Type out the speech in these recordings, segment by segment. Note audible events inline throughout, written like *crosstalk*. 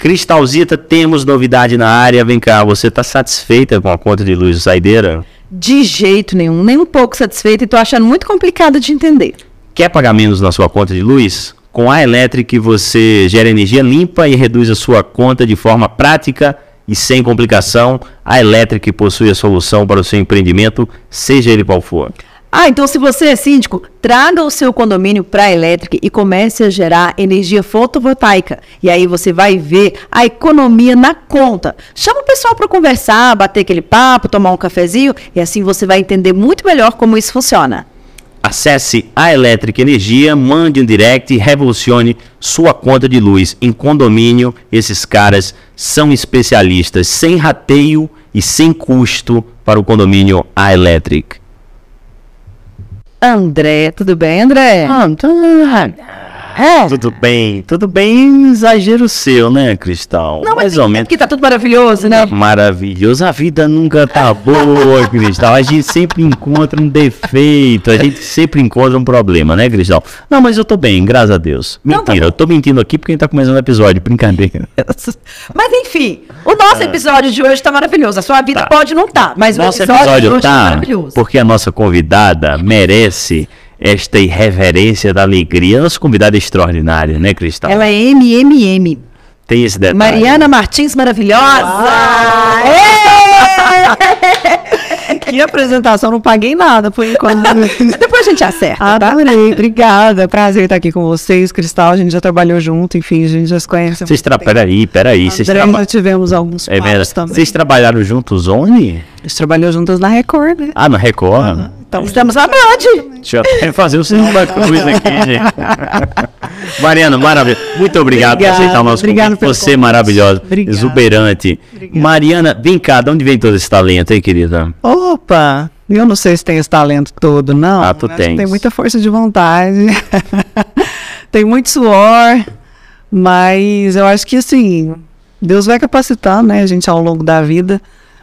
Cristalzita, temos novidade na área. Vem cá, você está satisfeita com a conta de luz Saideira? De jeito nenhum, nem um pouco satisfeita e tô achando muito complicado de entender. Quer pagar menos na sua conta de luz? Com a Electric você gera energia limpa e reduz a sua conta de forma prática e sem complicação. A Electric possui a solução para o seu empreendimento, seja ele qual for. Ah, então se você é síndico, traga o seu condomínio para a Electric e comece a gerar energia fotovoltaica. E aí você vai ver a economia na conta. Chama o pessoal para conversar, bater aquele papo, tomar um cafezinho e assim você vai entender muito melhor como isso funciona. Acesse a Elétrica Energia, mande um direct e revolucione sua conta de luz em condomínio. Esses caras são especialistas, sem rateio e sem custo para o condomínio A Electric. André, tudo bem, André? Ah, é. Tudo bem, tudo bem, exagero seu, né, Cristal? Não, Mais ou menos. Porque tá tudo maravilhoso, né? Maravilhoso. A vida nunca tá boa, *laughs* Cristal. A gente sempre encontra um defeito, a gente sempre encontra um problema, né, Cristal? Não, mas eu tô bem, graças a Deus. Mentira, Não, tá eu tô mentindo aqui porque a gente tá começando o episódio, brincadeira. *laughs* Mas enfim, o nosso episódio de hoje tá maravilhoso. A sua vida tá. pode não tá, mas nosso o episódio, episódio tá, tá maravilhoso. Porque a nossa convidada merece esta irreverência da alegria. Nossa convidada extraordinária, né, Cristal? Ela é MMM. Tem esse detalhe. Mariana Martins maravilhosa! *laughs* Que apresentação, não paguei nada por enquanto. *laughs* Depois a gente acerta. Adorei, obrigada. Prazer estar aqui com vocês, Cristal. A gente já trabalhou junto, enfim, a gente já se conhece. Vocês tra... Peraí, peraí. Vocês traba... já tivemos alguns é também. Vocês trabalharam juntos onde? A gente trabalhou juntos na Record, né? Ah, na Record? Uhum. Então, estamos à noite. Deixa eu até fazer o segundo coisa aqui, gente. *laughs* Mariana, maravilha. Muito obrigado Obrigada, por aceitar o nosso obrigado convite. Você é maravilhosa, Obrigada. exuberante. Mariana, vem cá, de onde vem todo esse talento aí, querida? Opa! Eu não sei se tem esse talento todo, não. Ah, tu tens. Tem muita força de vontade. *laughs* tem muito suor. Mas eu acho que, assim, Deus vai capacitar, né, a gente ao longo da vida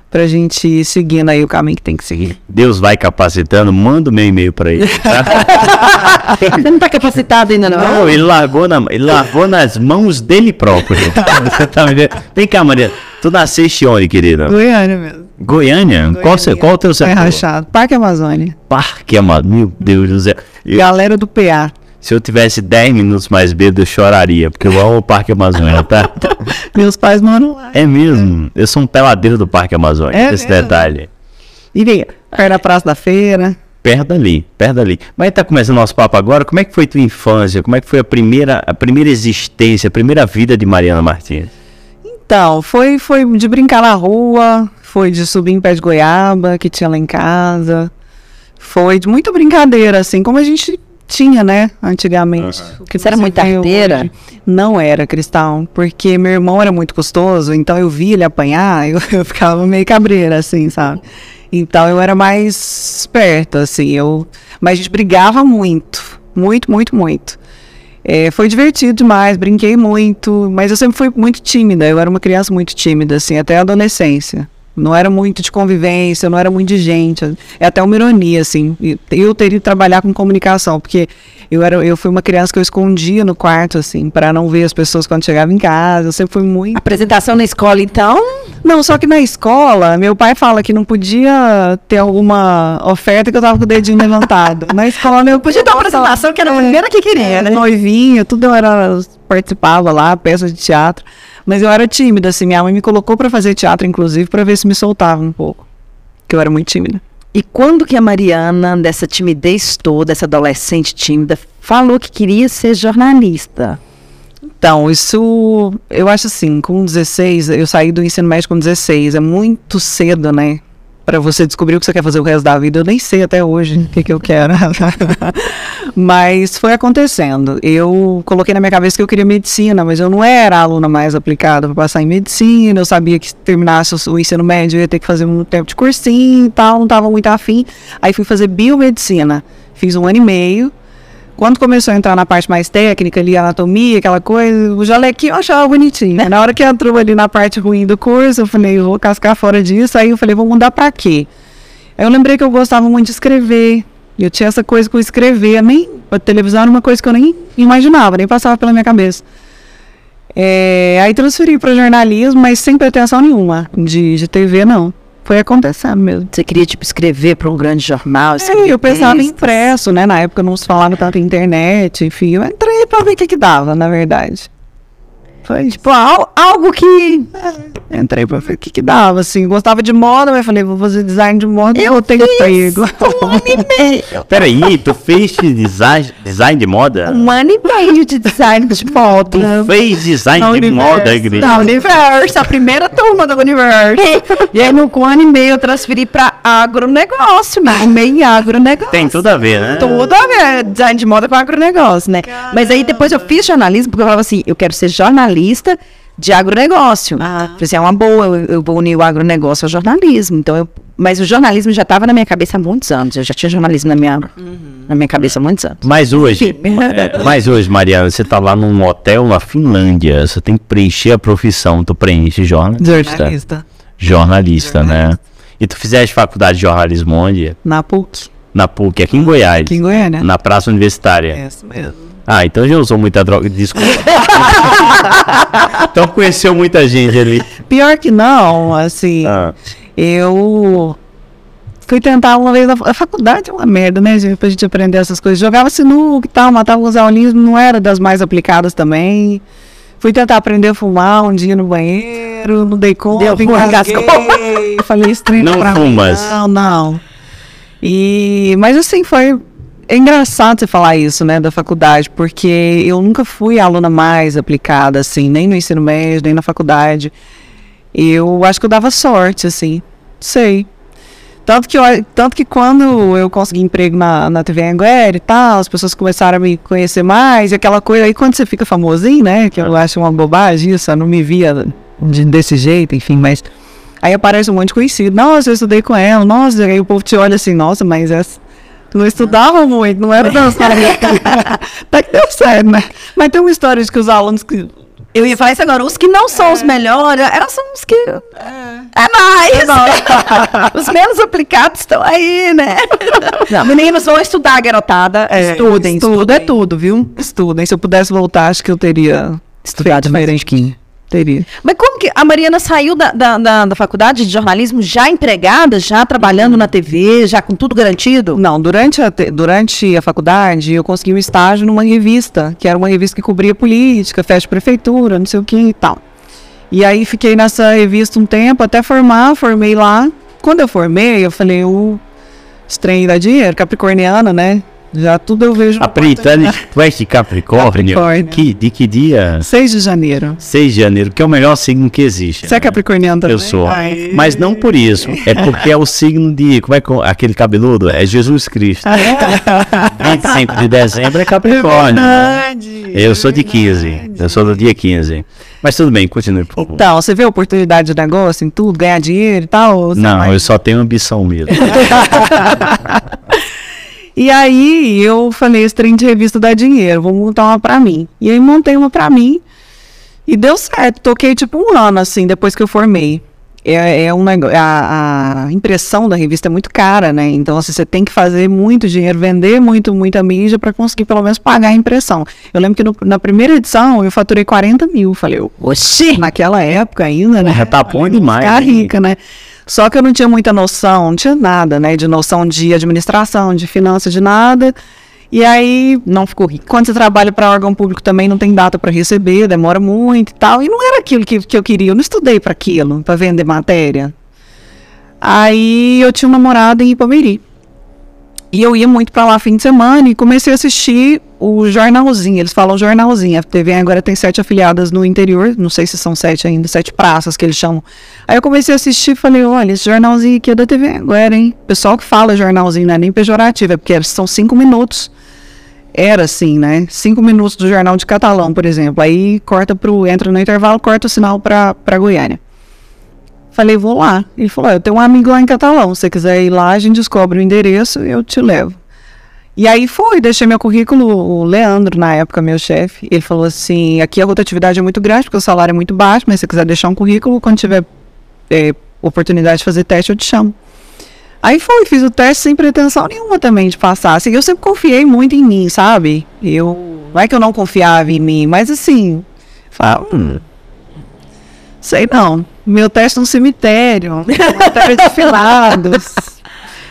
pra gente ir seguindo aí o caminho que tem que seguir. Deus vai capacitando, manda o meu e-mail pra ele. Tá? *laughs* Você não tá capacitado ainda não? Não, ele largou, na, ele largou nas mãos dele próprio. *laughs* Você tá me Vem cá, Maria. Tu nasceste onde, querida? Goiânia mesmo. Goiânia? Goiânia. Qual, qual o teu setor? É rachado. Parque Amazônia. Parque Amazônia. Meu Deus do céu. Galera do PA. Se eu tivesse 10 minutos mais bêbado, eu choraria, porque eu amo o Parque Amazônia, tá? *laughs* Meus pais moram lá. É mesmo? Eu sou um peladeiro do Parque Amazônia, é esse mesmo? detalhe. E vem, perto da Praça da Feira. Perto dali, perto dali. Mas tá começando nosso papo agora. Como é que foi tua infância? Como é que foi a primeira, a primeira existência, a primeira vida de Mariana Martins? Então, foi, foi de brincar na rua, foi de subir em pé de goiaba que tinha lá em casa. Foi de muita brincadeira, assim, como a gente tinha, né, antigamente. Uhum. Que você era muito arteira? Não era, Cristal, porque meu irmão era muito custoso, então eu via ele apanhar, *laughs* eu, eu ficava meio cabreira, assim, sabe? Então eu era mais esperta, assim, eu... Mas a gente brigava muito, muito, muito, muito. É, foi divertido demais, brinquei muito, mas eu sempre fui muito tímida, eu era uma criança muito tímida, assim, até a adolescência. Não era muito de convivência, não era muito de gente. É até uma ironia, assim. Eu teria que trabalhar com comunicação, porque eu, era, eu fui uma criança que eu escondia no quarto, assim, para não ver as pessoas quando chegava em casa. Eu sempre fui muito. Apresentação na escola, então? Não, só que na escola, meu pai fala que não podia ter alguma oferta que eu tava com o dedinho levantado. Na escola, meu *laughs* Podia ter uma apresentação que era a primeira que queria, né? Noivinha, tudo eu era. participava lá, peça de teatro. Mas eu era tímida, assim. Minha mãe me colocou para fazer teatro, inclusive, para ver se me soltava um pouco. Que eu era muito tímida. E quando que a Mariana, dessa timidez toda, essa adolescente tímida, falou que queria ser jornalista? Então, isso, eu acho assim, com 16, eu saí do ensino médio com 16, é muito cedo, né? Para você descobrir o que você quer fazer o resto da vida. Eu nem sei até hoje o que, que eu quero. *laughs* mas foi acontecendo. Eu coloquei na minha cabeça que eu queria medicina, mas eu não era aluna mais aplicada para passar em medicina. Eu sabia que se terminasse o ensino médio eu ia ter que fazer um tempo de cursinho e tal, não estava muito afim. Aí fui fazer biomedicina. Fiz um ano e meio. Quando começou a entrar na parte mais técnica ali, anatomia, aquela coisa, o jalequinho eu achava bonitinho. Na hora que entrou ali na parte ruim do curso, eu falei, eu vou cascar fora disso. Aí eu falei, vou mudar pra quê? Aí eu lembrei que eu gostava muito de escrever. Eu tinha essa coisa com escrever. Nem, a televisão era uma coisa que eu nem imaginava, nem passava pela minha cabeça. É, aí transferi para jornalismo, mas sem pretensão nenhuma de, de TV, não. Foi acontecendo mesmo. Você queria, tipo, escrever para um grande jornal? É, eu pensava em impresso, né? Na época não se falava tanto em internet, enfim. Eu entrei pra ver o que que dava, na verdade. Foi. Tipo, al- algo que... Entrei pra ver o que que dava, assim. Gostava de moda, mas falei, vou fazer design de moda, eu tenho emprego. um ano e meio. *laughs* Peraí, tu fez design, design de moda? Um ano e meio de design de moda. Tu fez design de moda, Igreja? Da Universo, a primeira turma da Universo. *laughs* e aí, no com um ano e meio, eu transferi pra agronegócio, me arrumei em agronegócio. Tem tudo a ver, né? Tudo a ver, design de moda com agronegócio, né? Mas aí depois eu fiz jornalismo, porque eu falava assim, eu quero ser jornalista de agronegócio. Falei assim, é uma boa, eu, eu vou unir o agronegócio ao jornalismo. Então eu, mas o jornalismo já estava na minha cabeça há muitos anos. Eu já tinha jornalismo na minha, na minha cabeça há muitos anos. Mas hoje, é, mas hoje, Mariana, você tá lá num hotel na Finlândia, você tem que preencher a profissão, tu preenche jornalista. Jornalista. Jornalista, né? E tu fizeste faculdade de jornalismo onde? Na PUC, Na PUC, aqui em Goiás. aqui em Goiânia. Na Praça Universitária. É isso mesmo. Ah, então já usou muita droga. Desculpa. *laughs* então conheceu muita gente ali. Pior que não, assim, Ah, eu fui tentar uma vez, a faculdade é uma merda, né, gente, pra gente aprender essas coisas. Jogava sinuca e tal, matava os aulinhos, não era das mais aplicadas também. Fui tentar aprender a fumar um dia no banheiro, não dei conta, Deu, engasguei, engasgou. *laughs* falei estranho Não pra mim. fumas. Não, não. E, mas assim, foi é engraçado você falar isso, né, da faculdade, porque eu nunca fui a aluna mais aplicada, assim, nem no ensino médio, nem na faculdade. Eu acho que eu dava sorte, assim, sei. Tanto que, eu, tanto que quando eu consegui emprego na, na TV Anguera e tal, as pessoas começaram a me conhecer mais, e aquela coisa, aí quando você fica famosinho, né, que eu acho uma bobagem isso, eu não me via de- desse jeito, enfim, mas... Aí aparece um monte de conhecido, nossa, eu estudei com ela, nossa, aí o povo te olha assim, nossa, mas essa... Não estudava muito, não era dançar. *laughs* *laughs* Até que deu certo, né? Mas tem uma história de que os alunos que Eu ia falar isso agora, os que não são os melhores, elas são os que. É, mais! *laughs* os menos aplicados estão aí, né? Meninos vão estudar, garotada. estudem, Estudo é estudem. tudo, viu? Estudem. Se eu pudesse voltar, acho que eu teria Estudado mais um diferente. Teria. Mas como que a Mariana saiu da, da, da, da faculdade de jornalismo já empregada, já trabalhando na TV, já com tudo garantido? Não, durante a, te- durante a faculdade, eu consegui um estágio numa revista, que era uma revista que cobria política, festa prefeitura, não sei o que e tal. E aí fiquei nessa revista um tempo, até formar, formei lá. Quando eu formei, eu falei, o estranho da dinheiro, capricorniana, né? Já tudo eu vejo. A é *laughs* és de Capricórnio? Capricórnio. Que, de que dia? 6 de janeiro. 6 de janeiro, que é o melhor signo que existe. Você é né? capricorniano também? Eu sou. Ai. Mas não por isso. É porque é o signo de. Como é que. Aquele cabeludo? É Jesus Cristo. *laughs* 25 de dezembro é Capricórnio. Verdade. Eu sou de 15. Eu sou do dia 15. Mas tudo bem, continue, por favor. Então, você vê a oportunidade de negócio em tudo, ganhar dinheiro e tal? Não, vai- eu só tenho ambição mesmo. *laughs* E aí eu falei, esse trem de revista dá dinheiro, vou montar uma pra mim. E aí montei uma pra mim e deu certo. Toquei tipo um ano, assim, depois que eu formei. É, é um negócio, a, a impressão da revista é muito cara, né? Então, assim, você tem que fazer muito dinheiro, vender muito, muita mídia pra conseguir pelo menos pagar a impressão. Eu lembro que no- na primeira edição eu faturei 40 mil. Falei, Oxi! naquela época ainda, né? Já tá bom demais. Ficar rica, né? Só que eu não tinha muita noção, não tinha nada, né? De noção de administração, de finanças, de nada. E aí, Não ficou rico. quando você trabalha para órgão público também não tem data para receber, demora muito e tal. E não era aquilo que, que eu queria, eu não estudei para aquilo, para vender matéria. Aí eu tinha um namorado em Ipameri. E eu ia muito para lá fim de semana e comecei a assistir o jornalzinho. Eles falam jornalzinho. A TV agora tem sete afiliadas no interior, não sei se são sete ainda, sete praças que eles chamam. Aí eu comecei a assistir e falei: olha, esse jornalzinho aqui é da TV agora, hein? Pessoal que fala jornalzinho não é nem pejorativo, é porque são cinco minutos. Era assim, né? Cinco minutos do jornal de catalão, por exemplo. Aí corta pro. Entra no intervalo, corta o sinal pra, pra Goiânia. Falei, vou lá. Ele falou: "Ó, eu tenho um amigo lá em catalão. Se você quiser ir lá, a gente descobre o endereço e eu te levo. E aí fui, deixei meu currículo, o Leandro, na época, meu chefe, ele falou assim, aqui a rotatividade é muito grande, porque o salário é muito baixo, mas se você quiser deixar um currículo, quando tiver eh, oportunidade de fazer teste, eu te chamo. Aí foi, fiz o teste sem pretensão nenhuma também de passar. Assim, eu sempre confiei muito em mim, sabe? Eu. Não é que eu não confiava em mim, mas assim. Falei, hum, sei não. Meu teste no cemitério, matéria de *laughs* filados.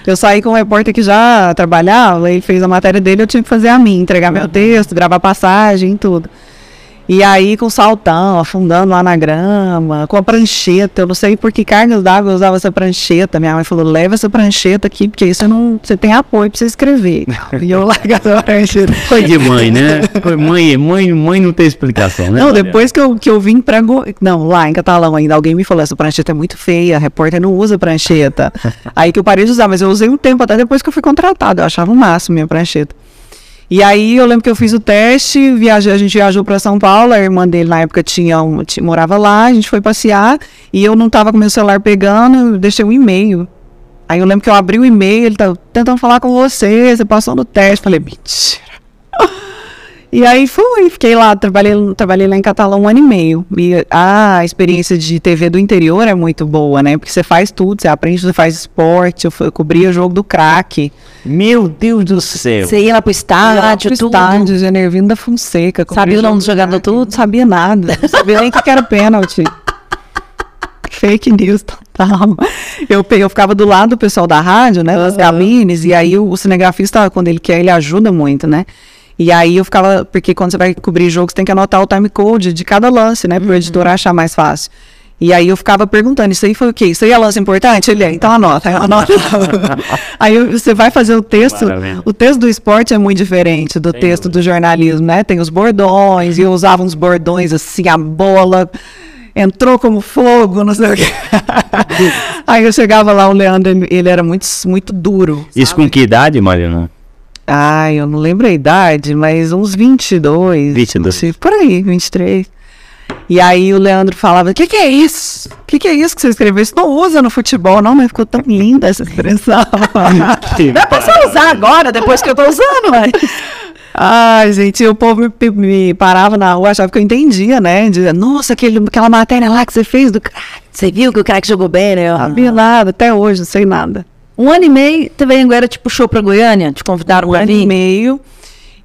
Eu saí com um repórter que já trabalhava, ele fez a matéria dele, eu tinha que fazer a minha, entregar meu texto, gravar passagem, tudo. E aí com saltão, afundando lá na grama, com a prancheta, eu não sei por que cargas d'água eu usava essa prancheta. Minha mãe falou, leva essa prancheta aqui, porque aí você não. Você tem apoio pra você escrever. *laughs* e eu largava a prancheta. Foi de mãe, né? Foi mãe, mãe, mãe não tem explicação, né? Não, depois que eu, que eu vim pra. Go... Não, lá em Catalão ainda, alguém me falou: essa prancheta é muito feia, a repórter não usa prancheta. *laughs* aí que eu parei de usar, mas eu usei um tempo até depois que eu fui contratado. Eu achava o máximo minha prancheta. E aí eu lembro que eu fiz o teste, viajei, a gente viajou para São Paulo, a irmã dele na época tinha, um, morava lá, a gente foi passear e eu não tava com meu celular pegando, eu deixei um e-mail. Aí eu lembro que eu abri o e-mail, ele tá tentando falar com você, você passou no teste, falei, mentira. *laughs* E aí fui, fiquei lá, trabalhei, trabalhei lá em Catalão um ano e meio. E a experiência de TV do interior é muito boa, né? Porque você faz tudo, você aprende, você faz esporte, eu, fui, eu cobria o jogo do craque. Meu Deus do céu. Você ia lá pro estádio, pro tudo. estádio, Genervino da Fonseca. Sabia o nome do jogador tudo? Não sabia nada. Não sabia nem o que era pênalti. Fake news total. Eu, eu ficava do lado do pessoal da rádio, né? Das cabines, e aí o, o cinegrafista, quando ele quer, ele ajuda muito, né? E aí eu ficava, porque quando você vai cobrir jogo, você tem que anotar o time code de cada lance, né? Para o editor achar mais fácil. E aí eu ficava perguntando, isso aí foi o quê? Isso aí é lance importante? Ele é, então anota, *laughs* anotava. *laughs* aí você vai fazer o texto, Maravilha. o texto do esporte é muito diferente do texto do jornalismo, né? Tem os bordões, e eu usava uns bordões assim, a bola entrou como fogo, não sei o quê. *laughs* aí eu chegava lá, o Leandro, ele- era muito, muito duro. Isso com que idade, Mariana? Ai, eu não lembro a idade, mas uns 22. 22. assim, Por aí, 23. E aí o Leandro falava, o que, que é isso? O que, que é isso que você escreveu? Isso não usa no futebol, não, mas ficou tão linda essa expressão. *laughs* Dá pra você usar agora, depois que eu tô usando, mas... Ai, gente, o povo me, me parava na rua, achava que eu entendia, né? Dizia, nossa, aquele, aquela matéria lá que você fez do. Você viu que o craque jogou bem, né? Não sabia nada, até hoje, não sei nada. Um ano e meio, TV Anguera te puxou pra Goiânia? Te convidaram um pra ano e vir? meio.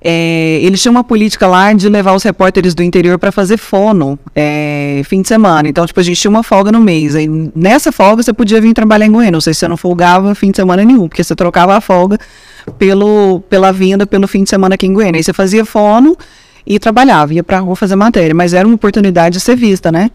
é, eles tinham uma política lá de levar os repórteres do interior para fazer fono é, fim de semana. Então, tipo, a gente tinha uma folga no mês. Aí, nessa folga, você podia vir trabalhar em Goiânia. Ou seja, você não folgava fim de semana nenhum, porque você trocava a folga pelo, pela vinda pelo fim de semana aqui em Goiânia. Aí você fazia fono e trabalhava, ia pra rua fazer matéria. Mas era uma oportunidade de ser vista, né?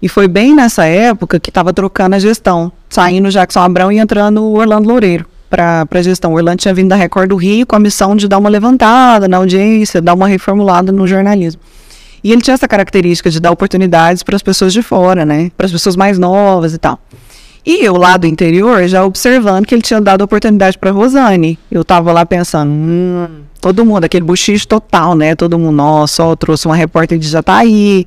E foi bem nessa época que estava trocando a gestão, saindo Jackson Abrão e entrando o Orlando Loureiro para a gestão. O Orlando tinha vindo da Record do Rio com a missão de dar uma levantada na audiência, dar uma reformulada no jornalismo. E ele tinha essa característica de dar oportunidades para as pessoas de fora, né? Para as pessoas mais novas e tal. E eu lá do interior, já observando que ele tinha dado oportunidade para Rosane. Eu tava lá pensando, hum, todo mundo, aquele buchicho total, né? Todo mundo, nossa, ó, trouxe uma repórter de Jataí,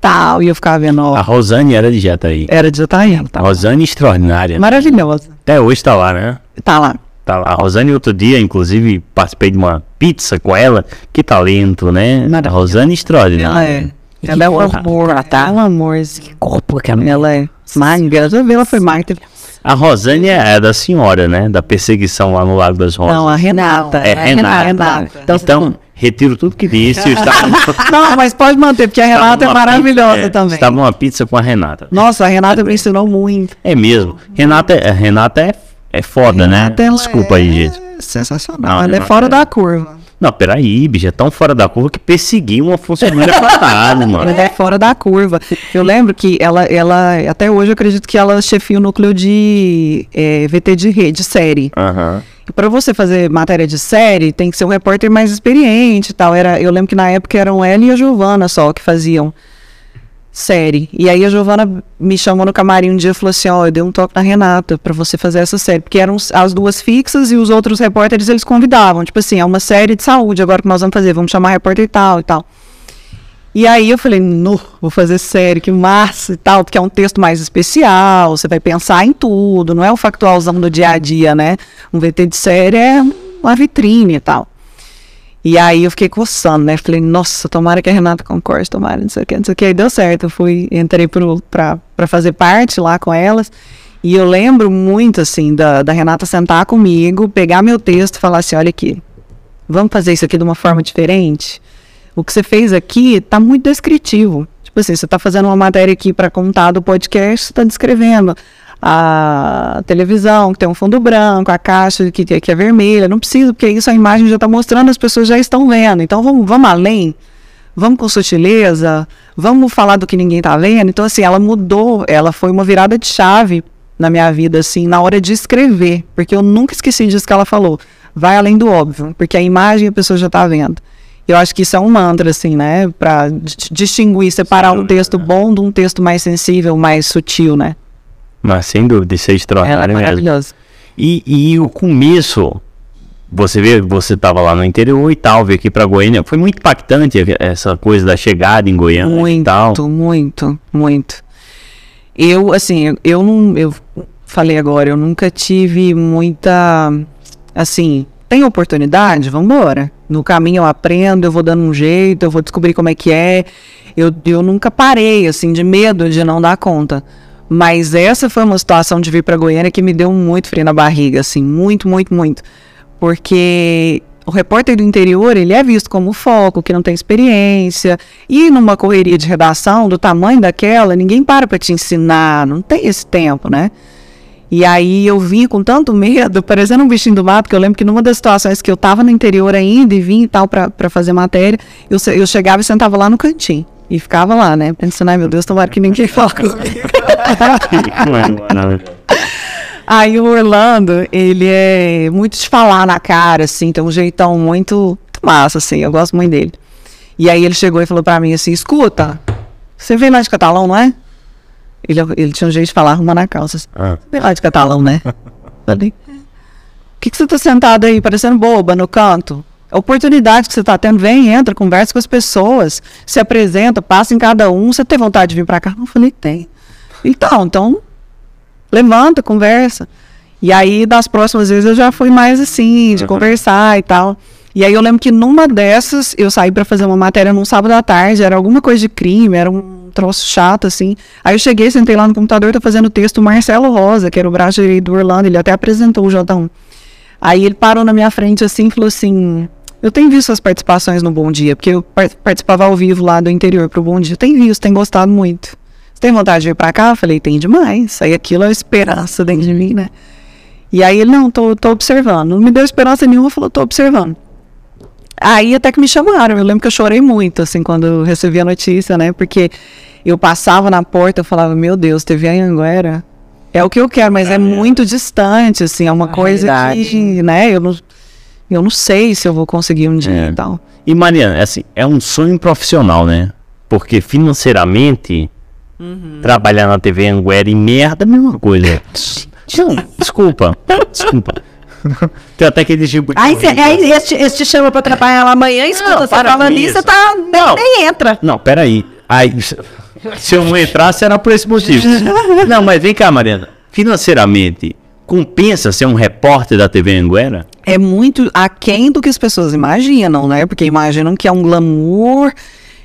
tal. E eu ficava vendo, ó, A Rosane era de Jataí. era de Jataí, ela tava Rosane extraordinária. maravilhosa. Até hoje tá lá, né? Tá lá. Tá lá. A Rosane, outro dia, inclusive, participei de uma pizza com ela. Que talento, né? A. Rosane extraordinária. Ela é. Ela é um amor, ela tá? Ela é um amor. Corpo, aquela... Ela é magra. Já viu, ela foi magra. A Rosane é a da senhora, né? Da perseguição lá no Lago das Rosas. Não, a Renata. É Renata. Renata. Então, retiro tudo que disse. Estava, *laughs* Não, mas pode manter, porque a Renata é numa maravilhosa pizza- é, também. Estava uma pizza com a Renata. Nossa, a Renata me ensinou muito. É mesmo. Renata, é- Renata é, é foda, Renata, né? ela Desculpa aí, é gente. Sensacional. Não, ela é fora é- da curva. Não, peraí, bicho. É tão fora da curva que perseguiu uma funcionária fatada, mano. Ela é fora da curva. Eu lembro que ela, ela até hoje eu acredito que ela chefia o núcleo de é, VT de rede, série. Aham. E para você fazer matéria de série, tem que ser um repórter mais experiente e tal. Era, eu lembro que na época eram ela e a Giovana só que faziam série. E aí a Giovana me chamou no camarim um dia e falou assim: Ó, eu dei um toque na Renata para você fazer essa série. Porque eram as duas fixas e os outros repórteres eles convidavam. Tipo assim, é uma série de saúde agora que nós vamos fazer, vamos chamar repórter e tal e tal. E aí eu falei, no, vou fazer série, que massa e tal, porque é um texto mais especial, você vai pensar em tudo, não é o factualzão do dia a dia, né? Um VT de série é uma vitrine e tal. E aí eu fiquei coçando, né? Falei, nossa, tomara que a Renata concorde, tomara, não sei o que, não sei o que. Aí deu certo, eu fui, entrei pra fazer parte lá com elas. E eu lembro muito, assim, da, da Renata sentar comigo, pegar meu texto e falar assim, olha aqui, vamos fazer isso aqui de uma forma diferente? o que você fez aqui tá muito descritivo. Tipo assim, você tá fazendo uma matéria aqui para contar do podcast, você tá descrevendo a televisão, que tem um fundo branco, a caixa que, que é vermelha. Não precisa, porque isso a imagem já está mostrando, as pessoas já estão vendo. Então vamos, vamos além, vamos com sutileza, vamos falar do que ninguém está vendo. Então, assim, ela mudou, ela foi uma virada de chave na minha vida, assim, na hora de escrever, porque eu nunca esqueci disso que ela falou. Vai além do óbvio, porque a imagem a pessoa já está vendo. Eu acho que isso é um mantra, assim, né? Para distinguir, separar um texto bom de um texto mais sensível, mais sutil, né? Mas sem dúvida, isso é Ela é extraordinário mesmo. E, e o começo, você vê, você estava lá no interior e tal, veio aqui para Goiânia. Foi muito impactante essa coisa da chegada em Goiânia e tal. Muito, muito, muito. Eu, assim, eu, não. Eu falei agora, eu nunca tive muita. Assim, tem oportunidade? Vambora. No caminho eu aprendo, eu vou dando um jeito, eu vou descobrir como é que é. Eu, eu nunca parei, assim, de medo de não dar conta. Mas essa foi uma situação de vir para Goiânia que me deu muito frio na barriga, assim, muito, muito, muito. Porque o repórter do interior, ele é visto como foco, que não tem experiência. E numa correria de redação do tamanho daquela, ninguém para para te ensinar, não tem esse tempo, né? E aí eu vim com tanto medo, *laughs* parecendo um bichinho do mato, que eu lembro que numa das situações que eu tava no interior ainda e vim e tal para fazer matéria, eu, eu chegava e sentava lá no cantinho. E ficava lá, né? Pensando, ai meu Deus, tomara que ninguém fala *laughs* comigo. *laughs* Aí o Orlando, ele é muito de falar na cara, assim, tem um jeitão muito, muito massa, assim, eu gosto muito dele. E aí ele chegou e falou pra mim assim, escuta, você vem lá de Catalão, não é? Ele, ele tinha um jeito de falar arrumando a calça. Assim, Ah. "Você vem lá de Catalão, né? *laughs* Falei, o que, que você tá sentado aí, parecendo boba no canto? A oportunidade que você tá tendo, vem, entra, conversa com as pessoas, se apresenta, passa em cada um. Você tem vontade de vir pra cá? Eu falei, tem. Então, então, levanta, conversa. E aí, das próximas vezes, eu já fui mais assim, de conversar e tal. E aí, eu lembro que numa dessas, eu saí pra fazer uma matéria num sábado à tarde, era alguma coisa de crime, era um troço chato, assim. Aí eu cheguei, sentei lá no computador, tá fazendo o texto, o Marcelo Rosa, que era o braço direito do Orlando, ele até apresentou o J1. Aí ele parou na minha frente assim e falou assim: Eu tenho visto suas participações no Bom Dia, porque eu par- participava ao vivo lá do interior pro Bom Dia. Tem visto, tem gostado muito. Você tem vontade de vir pra cá? Eu falei: Tem demais. Aí aquilo é esperança dentro de mim, né? E aí ele: Não, tô, tô observando. Não me deu esperança nenhuma, falou: Tô observando. Aí até que me chamaram. Eu lembro que eu chorei muito, assim, quando eu recebi a notícia, né? Porque eu passava na porta, eu falava, meu Deus, TV Anhanguera é o que eu quero, mas é muito distante, assim, é uma coisa que, né, eu não, eu não sei se eu vou conseguir um dia É. e tal. E Mariana, assim, é um sonho profissional, né? Porque financeiramente, trabalhar na TV Anguera e merda é a mesma coisa. *laughs* Não, desculpa. Desculpa. Tem até que distribuir. Aí, cê, aí esse, esse te chama pra trabalhar lá amanhã, escuta, você para fala com nisso, isso. você tá, nem, Não. nem entra. Não, peraí. Aí, se eu não entrasse, era por esse motivo. *laughs* Não, mas vem cá, Mariana. Financeiramente, compensa ser um repórter da TV Anguera? É muito aquém do que as pessoas imaginam, né? Porque imaginam que é um glamour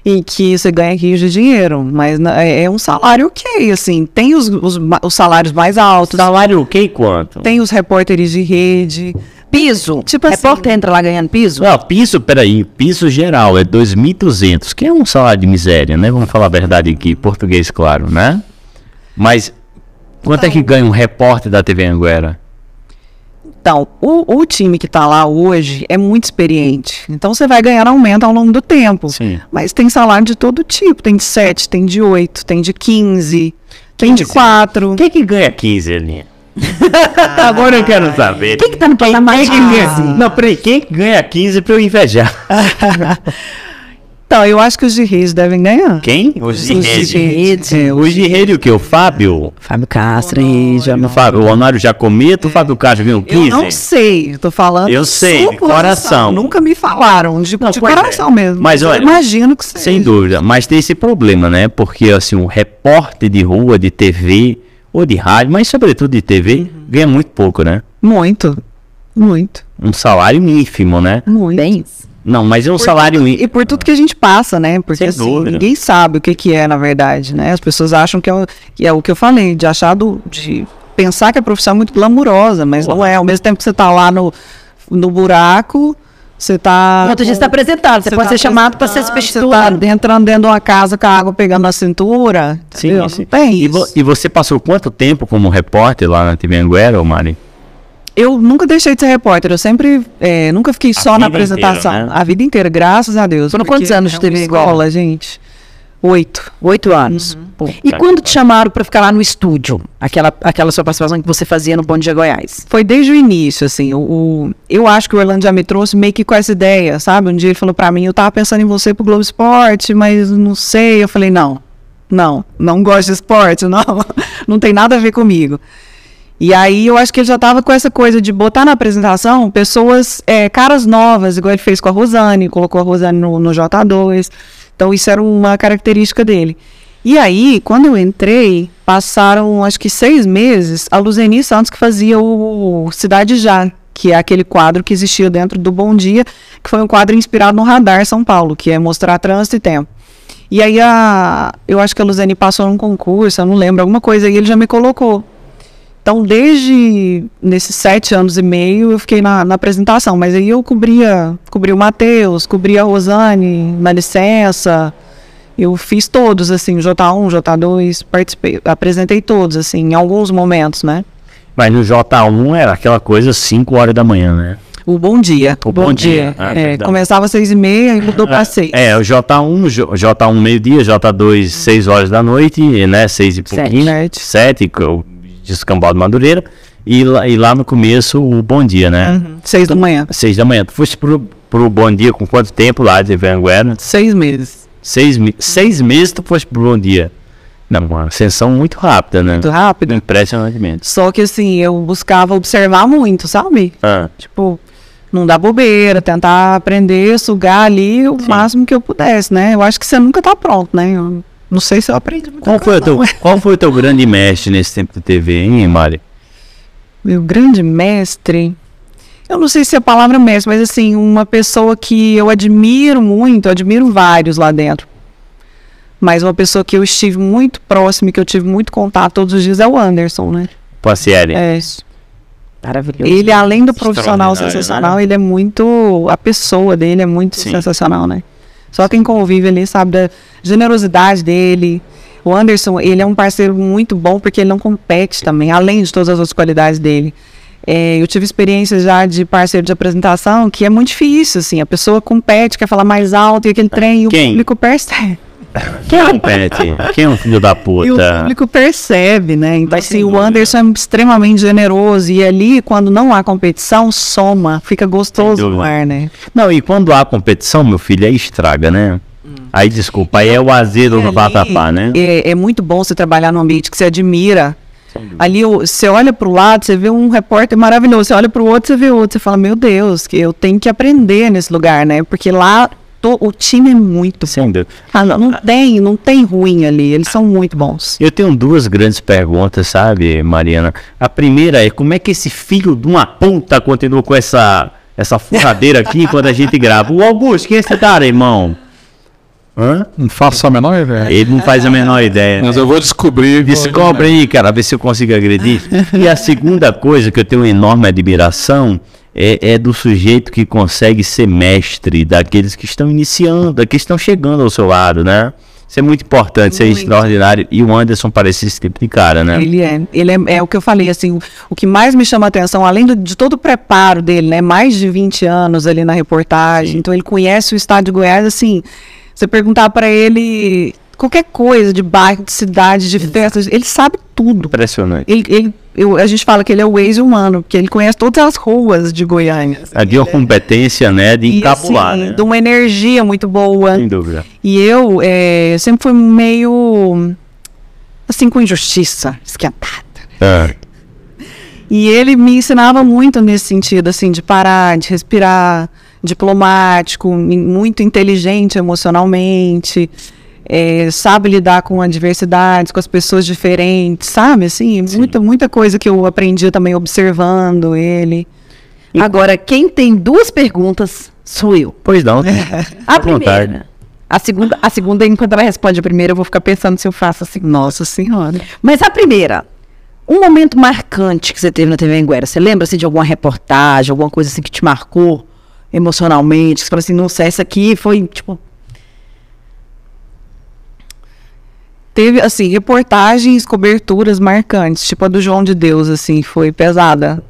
e que você ganha rios de dinheiro, mas é é um salário ok, assim, tem os, os, os salários mais altos, Salário o quê e quanto? tem os repórteres de rede, Piso. Tipo assim- Repórter entra lá ganhando piso? Não, piso, peraí, piso geral é 2.200, que é um salário de miséria, né? Vamos falar a verdade aqui, português, claro, né? Mas quanto é que ganha um repórter da TV Anguera? Então, o, o time que tá lá hoje é muito experiente. Então, você vai ganhar aumento ao longo do tempo. Sim. Mas tem salário de todo tipo. Tem de 7, tem de 8, tem de 15, tem de 4. Quem é que ganha 15, Elinha? *laughs* *laughs* Agora eu quero saber. Quem que tá no patamar de Quem que ganha? 15? Não, peraí, quem que ganha 15 pra eu invejar? *laughs* Então, eu acho que os de redes devem ganhar. Quem? Os de Os rede. de rede. É, Os de rede o quê? O Fábio? Fábio Castro aí, já O, Fábio, o Honório Jacometo, o Fábio Castro ganhou 15? Eu não sei, eu tô falando. Eu sei, de coração. Nunca me falaram, de, Não, de é. coração mesmo. Mas eu olha, imagino que seja. Sem dúvida, mas tem esse problema, né? Porque assim, um repórter de rua, de TV ou de rádio, mas sobretudo de TV, ganha muito pouco, né? Muito, muito, Um salário ínfimo, né? muito. Bem, Não, mas é um salário E ínfimo. por tudo que a gente passa, né? Porque assim, ninguém sabe o que, que é, na verdade, né? As pessoas acham que é, o, que é o que eu falei, de achar do, de pensar que a profissão é muito glamurosa, mas não é. Ao mesmo tempo que você tá lá no, no buraco, Você tá. Outro dia você está apresentado, você, Você pode tá ser chamado para ser apresentando, substituto. Você tá entrando dentro de uma casa com a água pegando na cintura. Sim, entendeu? sim. Não tem E, vo- isso. e você passou quanto tempo como repórter lá na TV Anguera, ô Mari? Eu nunca deixei de ser repórter, eu sempre, é, nunca fiquei só na vida inteira, apresentação. né? A vida inteira, graças a Deus. Foram quantos anos de é TV uma igual? escola, gente? Oito. Oito anos. Pô. E Tá, quando te chamaram para ficar lá no estúdio? Aquela, aquela sua participação que você fazia no Bom Dia Goiás. Foi desde o início, assim. O, o- eu acho que o Orlando já me trouxe meio que com essa ideia, sabe? Um dia ele falou pra mim, eu tava pensando em você pro Globo Esporte, mas não sei. Eu falei, não, não, não gosto de esporte, não, *laughs* não tem nada a ver comigo. E aí eu acho que ele já tava com essa coisa de botar na apresentação pessoas, é, caras novas, igual ele fez com a Rosane, colocou a Rosane no, no J2. Então isso era uma característica dele. E aí, quando eu entrei, passaram acho que seis meses, a Luzeni Santos que fazia o Cidade Já, que é aquele quadro que existia dentro do Bom Dia, que foi um quadro inspirado no Radar São Paulo, que é mostrar trânsito e tempo. E aí a, eu acho que a Luzeni passou num concurso, eu não lembro, alguma coisa, e ele já me colocou. Então, desde nesses sete anos e meio, eu fiquei na, na apresentação. Mas aí eu cobria, cobria o Matheus, cobria a Rosane, na licença. Eu fiz todos, assim, J1, J2, participei, apresentei todos, assim, em alguns momentos, né? Mas no J1 era aquela coisa 5 horas da manhã, né? O Bom Dia. O Bom Dia, ah, É, começava às seis e meia e mudou para seis. É, o J1, J- J1 meio-dia, J2 6 horas da noite, né? 6 e pouquinho. Sete. 7, descambau de Madureira. E lá, e lá no começo o Bom Dia, né? Uhum, Seis da manhã. 6 da manhã. Tu foste pro, pro Bom Dia com quanto tempo lá de Vanguarda? Seis meses. Seis, me- seis meses tu foste pro Bom Dia. Não, uma ascensão muito rápida, né? Muito rápido. Impressionantemente. Só que, assim, eu buscava observar muito, sabe? Ah, Tipo, não dar bobeira, tentar aprender, sugar ali o máximo que eu pudesse, né? Eu acho que você nunca tá pronto, né? Eu não sei se eu aprendi muito. qual, foi o teu, *laughs* qual foi o teu grande mestre nesse tempo de TV, hein, Mari? Meu grande mestre. Eu não sei se é a palavra mestre, mas assim, uma pessoa que eu admiro muito, eu admiro vários lá dentro. Mas uma pessoa que eu estive muito próximo e que eu tive muito contato todos os dias é o Anderson, né? Passieri. É. Maravilhoso. Ele, além do profissional Extraordinário, sensacional, ele é muito. A pessoa dele é muito Sim. sensacional, né? Só quem convive ali sabe da generosidade dele. O Anderson, ele é um parceiro muito bom porque ele não compete também, além de todas as outras qualidades dele. É, eu tive experiência já de parceiro de apresentação que é muito difícil, assim. A pessoa compete, quer falar mais alto e aquele trem, e o público percebe. Quem compete? Quem é um filho da E o puta? público percebe, né? Então, assim, o. Anderson é extremamente generoso. E ali, quando não há competição, soma. Fica gostoso dúvida. ar, né? Não, e quando há competição, meu filho, aí estraga, né? Aí, desculpa, aí é o azedo no Ali, vatapá, né? É, é muito bom você trabalhar num ambiente que você admira. Ali, o- você olha para o lado, você vê um repórter maravilhoso. Você olha para o outro, você vê outro. Você fala, meu Deus, que eu tenho que aprender nesse lugar, né? Porque lá to- o time é muito Sem dúvida. Ah, não, não tem, não tem ruim ali. Eles são muito bons. Eu tenho duas grandes perguntas, sabe, Mariana? A primeira é como é que esse filho de uma puta continua com essa, essa furradeira aqui *laughs* enquanto a gente grava? O Augusto, quem é esse cara, irmão? Hã? Não faço a menor ideia. Ele não faz a menor ideia. Mas eu vou descobrir. Descobre aí, cara, ver se eu consigo agredir. E a segunda coisa que eu tenho uma enorme admiração é, é do sujeito que consegue ser mestre daqueles que estão iniciando, daqueles que estão chegando ao seu lado, né? Isso é muito importante, isso é extraordinário. E o Anderson parece esse tipo de cara, né? Ele é, ele é, é o que eu falei, assim, o, o que mais me chama a atenção, além do- de todo o preparo dele, né, mais de 20 anos ali na reportagem, Sim. então ele conhece o estado de Goiás, assim, você perguntar para ele qualquer coisa de bairro, de cidade, de festas, ele sabe tudo. Impressionante. Ele, ele- eu- a gente fala que ele é o Waze humano, porque ele conhece todas as ruas de Goiânia. A de uma competência, né, de E, encapular, assim, né? de uma energia muito boa. Sem dúvida. E eu é, sempre fui meio, assim, com injustiça, esquentada. É. E ele me ensinava muito nesse sentido, assim, de parar, de respirar, diplomático, muito inteligente emocionalmente, é, sabe lidar com adversidades, com as pessoas diferentes, sabe? Assim, muita, muita coisa que eu aprendi também observando ele. Agora, quem tem duas perguntas sou eu. Pois não. *laughs* A primeira. A segunda, a segunda, enquanto ela responde a primeira, eu vou ficar pensando se eu faço assim. Nossa Senhora. Mas a primeira, um momento marcante que você teve na TV Anguera, você lembra assim, de alguma reportagem, alguma coisa assim que te marcou? emocionalmente? Você fala assim, nossa, essa aqui foi, tipo, Teve, assim, reportagens, coberturas marcantes, tipo a do João de Deus, assim, foi pesada.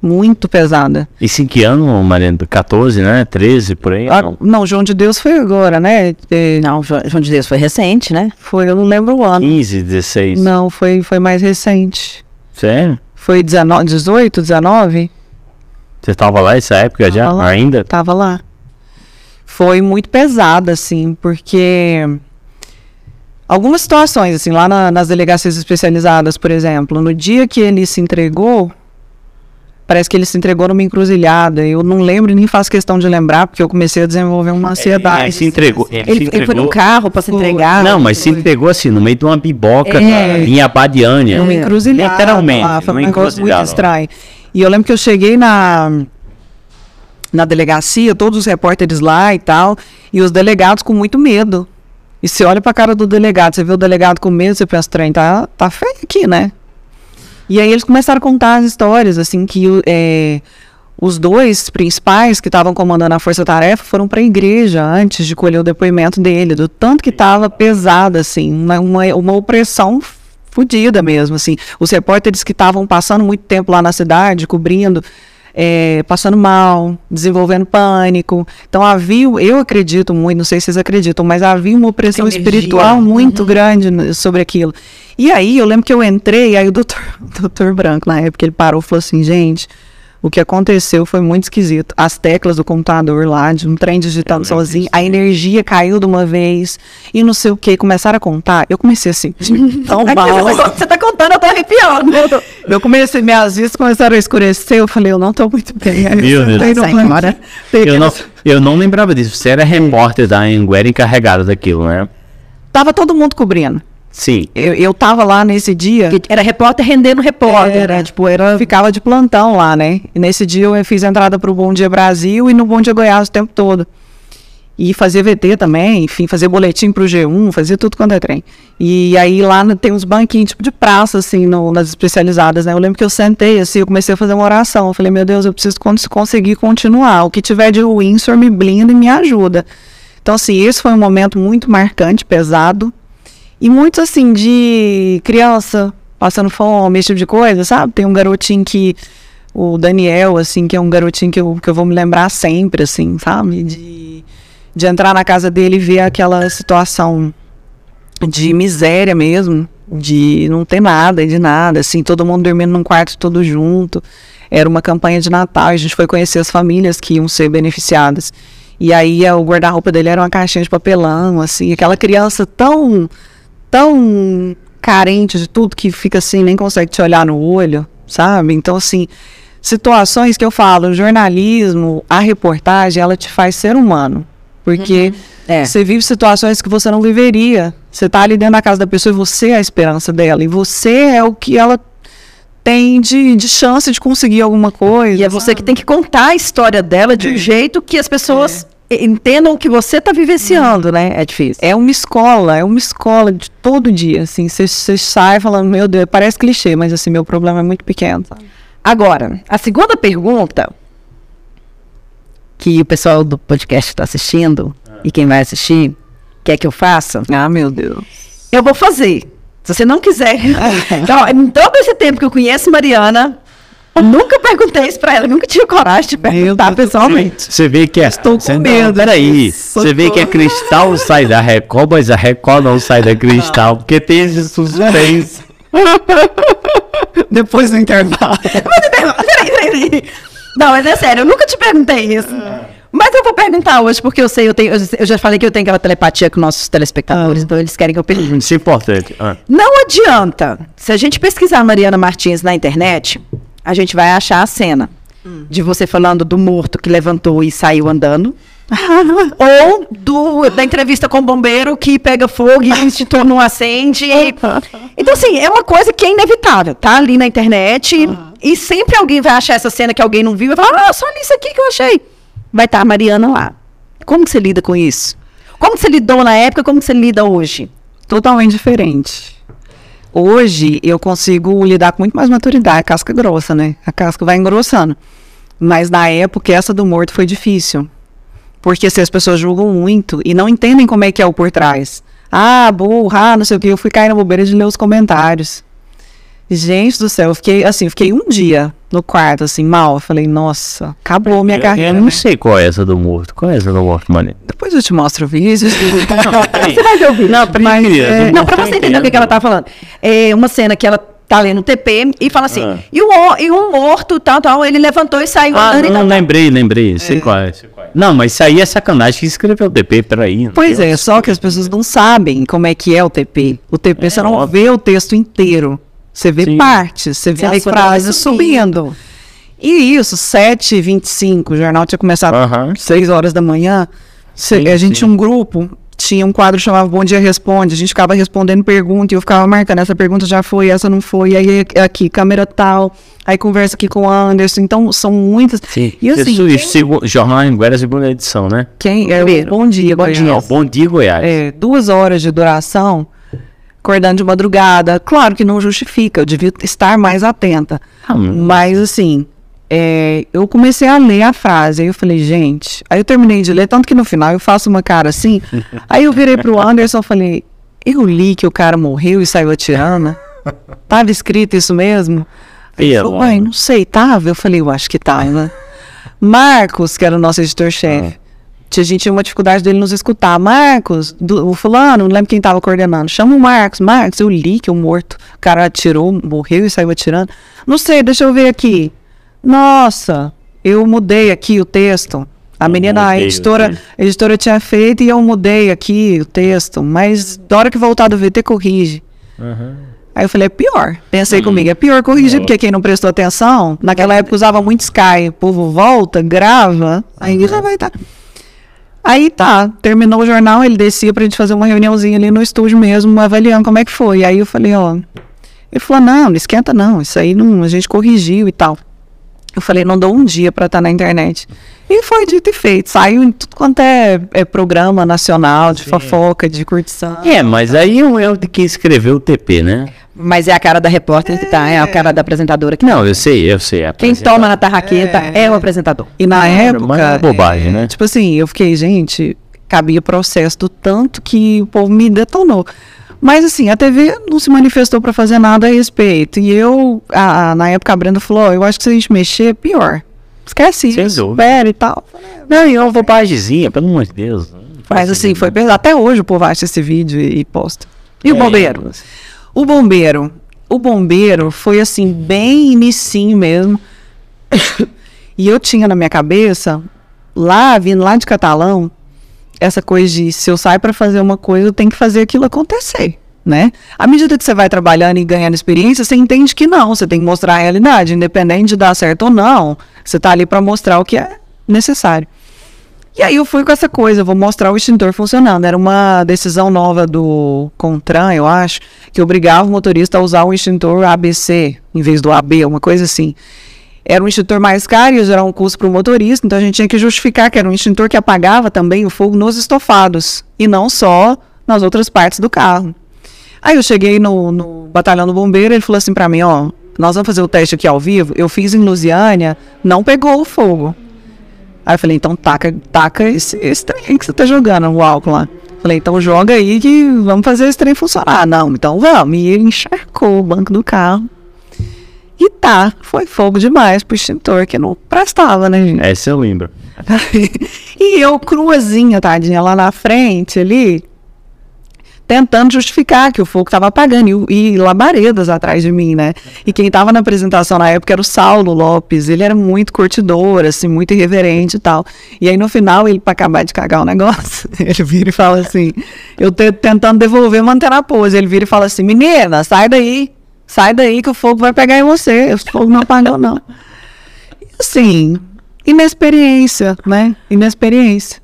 Muito pesada. Isso em que ano, Mariana? 14, né? 13, por aí? Ah, Não. não, João de Deus foi agora, né? É, não, Jo- João de Deus foi recente, né? foi, eu não lembro o ano. 15, 16. Não, foi, foi mais recente. Sério? Foi 19, 18, 19? Você tava lá essa época já? Tava lá. Ainda? Tava lá. Foi muito pesada, assim, porque algumas situações, assim, lá na- nas delegacias especializadas, por exemplo, no dia que ele se entregou, parece que ele se entregou numa encruzilhada. Eu não lembro e nem faço questão de lembrar, porque eu comecei a desenvolver uma ansiedade. Ele se entregou. Ele, se Ele, ele foi no entregou. carro pra se Foi. entregar. Não, mas se entregou assim, no meio de uma biboca, É. em Abadiânia. Numa encruzilhada. Literalmente, lá, foi um numa negócio muito estranho. E eu lembro que eu cheguei na, na delegacia, todos os repórteres lá e tal, e os delegados com muito medo. E você olha pra cara do delegado, você vê o delegado com medo, você pensa, trem, tá, tá feio aqui, né? E aí eles começaram a contar as histórias, assim, que é, os dois principais que estavam comandando a força-tarefa foram para a igreja antes de colher o depoimento dele, do tanto que estava pesado, assim, uma, uma, uma opressão fodida mesmo, assim. Os repórteres que estavam passando muito tempo lá na cidade, cobrindo, é, passando mal, desenvolvendo pânico. Então havia, eu acredito muito, não sei se vocês acreditam, mas havia uma opressão Energia. espiritual muito grande no- sobre aquilo. E aí eu lembro que eu entrei, aí o doutor, o *laughs* doutor Branco, na época, ele parou e falou assim, gente, o que aconteceu foi muito esquisito. As teclas do computador lá, de um trem digitando sozinho, a energia caiu de uma vez e não sei o que, começaram a contar. Eu comecei assim, *laughs* *laughs* tão mal. você, tá, você tá contando, eu tô arrepiando. *laughs* Eu comecei, minhas vistas começaram a escurecer, eu falei, eu não tô muito bem. Aí Meu eu Deus. Eu não, eu não lembrava disso. Você era repórter da Anguera encarregada daquilo, né? Tava todo mundo cobrindo. Sim. Eu, eu tava lá nesse dia. Que Era repórter rendendo repórter. Era, né? tipo, era, ficava de plantão lá, né? E nesse dia eu fiz a entrada pro Bom Dia Brasil e no Bom Dia Goiás o tempo todo. E fazia VT também, enfim, fazia boletim pro G1, fazia tudo quanto é trem. E aí lá tem uns banquinhos, tipo de praça, assim, no- nas especializadas, né? Eu lembro que eu sentei, assim, eu comecei a fazer uma oração. Eu falei, meu Deus, eu preciso cons- conseguir continuar. O que tiver de ruim, o senhor me blinda e me ajuda. Então, assim, esse foi um momento muito marcante, pesado. E muito assim, de criança passando fome, esse tipo de coisa, sabe? Tem um garotinho que. O Daniel, assim, que é um garotinho que eu, que eu vou me lembrar sempre, assim, sabe? De, de entrar na casa dele e ver aquela situação de miséria mesmo, de não ter nada, de nada, assim, todo mundo dormindo num quarto todo junto. Era uma campanha de Natal, a gente foi conhecer as famílias que iam ser beneficiadas. E aí eh, o guarda-roupa dele era uma caixinha de papelão, assim, aquela criança tão, tão carente de tudo que fica assim, nem consegue te olhar no olho, sabe? Então, assim, situações que eu falo, o jornalismo, a reportagem, ela te faz ser humano. Porque É. você vive situações que você não viveria. Você tá ali dentro da casa da pessoa e você é a esperança dela. E você é o que ela tem de, de chance de conseguir alguma coisa. E é você que tem que contar a história dela de um jeito que as pessoas entendam o que você tá vivenciando, né? É difícil. É uma escola, é uma escola de todo dia, assim. Você sai falando, meu Deus, parece clichê, mas assim, meu problema é muito pequeno. Agora, a segunda pergunta que o pessoal do podcast está assistindo e quem vai assistir quer que eu faça, Ah, meu Deus. eu vou fazer. Se você não quiser. *laughs* então, em todo esse tempo que eu conheço Mariana, nunca perguntei isso pra ela, nunca tive coragem de perguntar Deus. pessoalmente. Você vê que é. Estou com não, medo. Peraí. Você vê que a Cristal sai da Record, mas a Record não sai da Cristal, porque tem esse suspense. *laughs* Depois do intervalo. Peraí, peraí, peraí. Não, mas é sério, eu nunca te perguntei isso. Mas eu vou perguntar hoje, porque eu sei, eu, tenho, eu já falei que eu tenho aquela telepatia com nossos telespectadores, então eles querem que eu pergunte. Isso é importante. Ah. Não adianta. Se a gente pesquisar Mariana Martins na internet, a gente vai achar a cena de você falando do morto que levantou e saiu andando. *laughs* ou do, da entrevista com o bombeiro que pega fogo e o extintor não acende. *laughs* Então, assim, é uma coisa que é inevitável. Tá ali na internet e, e sempre alguém vai achar essa cena que alguém não viu e vai falar, ah, só isso aqui que eu achei. Vai estar a Mariana lá. Como que você lida com isso? Como que você lidou na época, como que você lida hoje? Totalmente diferente. Hoje eu consigo lidar com muito mais maturidade, casca grossa, né? A casca vai engrossando. Mas na época, essa do morto foi difícil. Porque se as pessoas julgam muito e não entendem como é que é o por trás. Ah, burra, não sei o que. Eu fui cair na bobeira de ler os comentários. Gente do céu, eu fiquei assim, fiquei um dia no quarto, assim, mal. Eu falei, nossa, acabou minha Eu, carreira. eu não sei qual é essa do morto. Qual é essa do morto, mano? Depois eu te mostro o vídeo. *laughs* Você vai ver o vídeo. Não, Mas, é, Não, pra você entender o que, que ela tá falando. É uma cena que ela tá lendo o TP e fala assim, Ah. e, o, e um morto, tal, tal, ele levantou e saiu Ah, andando não, tal. lembrei, lembrei. Sei qual é. sei qual é. Não, mas isso aí é sacanagem que escreveu o TP, peraí. Pois é, só que as pessoas não sabem como é que é o TP. O TP você não óbvio. vê o texto inteiro. Você vê Sim. partes, você vê as frases subindo. subindo. E isso, 7h25, o jornal tinha começado Aham. 6 horas da manhã. Cê- Sim, a gente sim. tinha um grupo, tinha um quadro que chamava Bom Dia Responde. A gente ficava respondendo pergunta e eu ficava marcando, essa pergunta já foi, essa não foi. Aí aqui, câmera tal. Aí conversa aqui com o Anderson. Então, são muitas. Sim. E assim, Isso, quem- segu- Jornal Anguera, segunda edição, né? quem é Primeiro. Bom Dia, Bom Goiás. dia. Não, Bom Dia Goiás. é, duas horas de duração, acordando de madrugada. Claro que não justifica, eu devia estar mais atenta. Ah. Mas assim, é, eu comecei a ler a frase, aí eu falei, gente. Aí eu terminei de ler, tanto que no final eu faço uma cara assim. *laughs* aí eu virei pro Anderson e falei, eu li que o cara morreu e saiu atirando. Tava escrito isso mesmo? Ele Pelo falou, Uai, não sei, tava? Eu falei, eu acho que tava. Marcos, que era o nosso editor-chefe. A gente tinha uma dificuldade dele nos escutar. Marcos, do, o fulano, não lembro quem tava coordenando. Chama o Marcos. Marcos, eu li que o morto, o cara atirou, morreu e saiu atirando. Não sei, deixa eu ver aqui. Nossa, eu mudei aqui o texto. A menina, a mudei editora, a editora tinha feito e eu mudei aqui o texto. Mas da hora que voltar do VT, corrige. Aí eu falei, é pior. Pensei comigo, é pior corrigir, porque quem não prestou atenção, naquela época usava muito Sky, o povo volta, grava, aí já vai estar. Aí tá, terminou o jornal, ele descia pra gente fazer uma reuniãozinha ali no estúdio mesmo, avaliando como é que foi. Aí eu falei, ó. Ele falou, não, não esquenta não, isso aí não, a gente corrigiu e tal. Eu falei, não dou um dia pra estar na internet. E foi dito e feito. Saiu em tudo quanto é, é programa nacional, de fofoca, de curtição. É, mas aí é o é o de quem escreveu o TP, né? Mas é a cara da repórter que tá, é a cara da apresentadora que não. Não, eu sei, eu sei. Quem toma na tarraqueta é, o apresentador. E na época. mas é bobagem, é, né? Tipo assim, eu fiquei, gente, cabia processo do tanto que o povo me detonou. Mas assim, a TV não se manifestou pra fazer nada a respeito. E eu, a- a- na época, a Brenda falou: "Ó, eu acho que se a gente mexer, pior. Esquece Sem isso, dúvida. espera e tal. Não, e é uma bobagemzinha, pelo amor de Deus. Mas assim, foi pesado. Até hoje o povo acha esse vídeo e, e posta. E o É, bombeiro? O bombeiro. O bombeiro foi assim, bem inicinho mesmo. *coughs* e eu tinha na minha cabeça, lá, vindo lá de Catalão, essa coisa de se eu saio para fazer uma coisa, eu tenho que fazer aquilo acontecer, né? À medida que você vai trabalhando e ganhando experiência, você entende que não, você tem que mostrar a realidade, independente de dar certo ou não. Você tá ali para mostrar o que é necessário. E aí eu fui com essa coisa, vou mostrar o extintor funcionando. Era uma decisão nova do Contran, eu acho, que obrigava o motorista a usar o extintor ABC em vez do AB, uma coisa assim. Era um extintor mais caro, ia gerar um custo para o motorista, então a gente tinha que justificar que era um extintor que apagava também o fogo nos estofados, e não só nas outras partes do carro. Aí eu cheguei no, no batalhão do bombeiro, ele falou assim para mim, ó, nós vamos fazer o teste aqui ao vivo, eu fiz em Lusiânia, não pegou o fogo. Aí eu falei, então taca, taca esse, esse trem que você tá jogando, o álcool lá. Falei, então joga aí que vamos fazer esse trem funcionar. Não, então vamos. E ele encharcou o banco do carro. E tá, foi fogo demais pro extintor, que não prestava, né, gente? Essa eu lembro. *laughs* e eu, cruazinha, tadinha, lá na frente ali, tentando justificar que o fogo estava apagando, e, e labaredas atrás de mim, né? E quem estava na apresentação na época era o Saulo Lopes, ele era muito curtidor, assim, muito irreverente e tal. E aí no final, ele, para acabar de cagar o negócio, *laughs* ele vira e fala assim, eu te- tentando devolver, manter a pose, ele vira e fala assim, menina, sai daí, sai daí que o fogo vai pegar em você, o fogo não apagou não. E, assim, inexperiência, né? Inexperiência.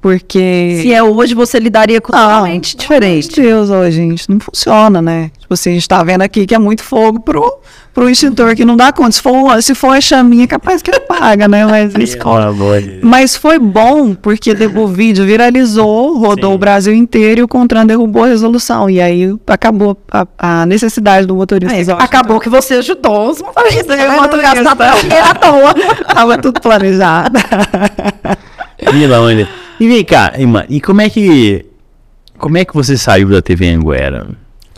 Porque. Se é hoje, você lidaria com Ah, totalmente diferente. Meu Deus, ó, gente, não funciona, né? Tipo tipo assim, a gente tá vendo aqui que é muito fogo pro, pro extintor que não dá conta. Se for, se for a chaminha, é capaz que ele paga, né? Mas, Deus. mas foi bom, porque o vídeo viralizou, rodou Sim. o Brasil inteiro e o Contran derrubou a resolução. E aí acabou a, a necessidade do motorista. O acabou que você ajudou os motoristas. É, O motorista tá motorista. é à toa. Tava tudo planejado. *laughs* De Deus. E vem cá, irmã, e como é que. Como é que você saiu da TV Anguera?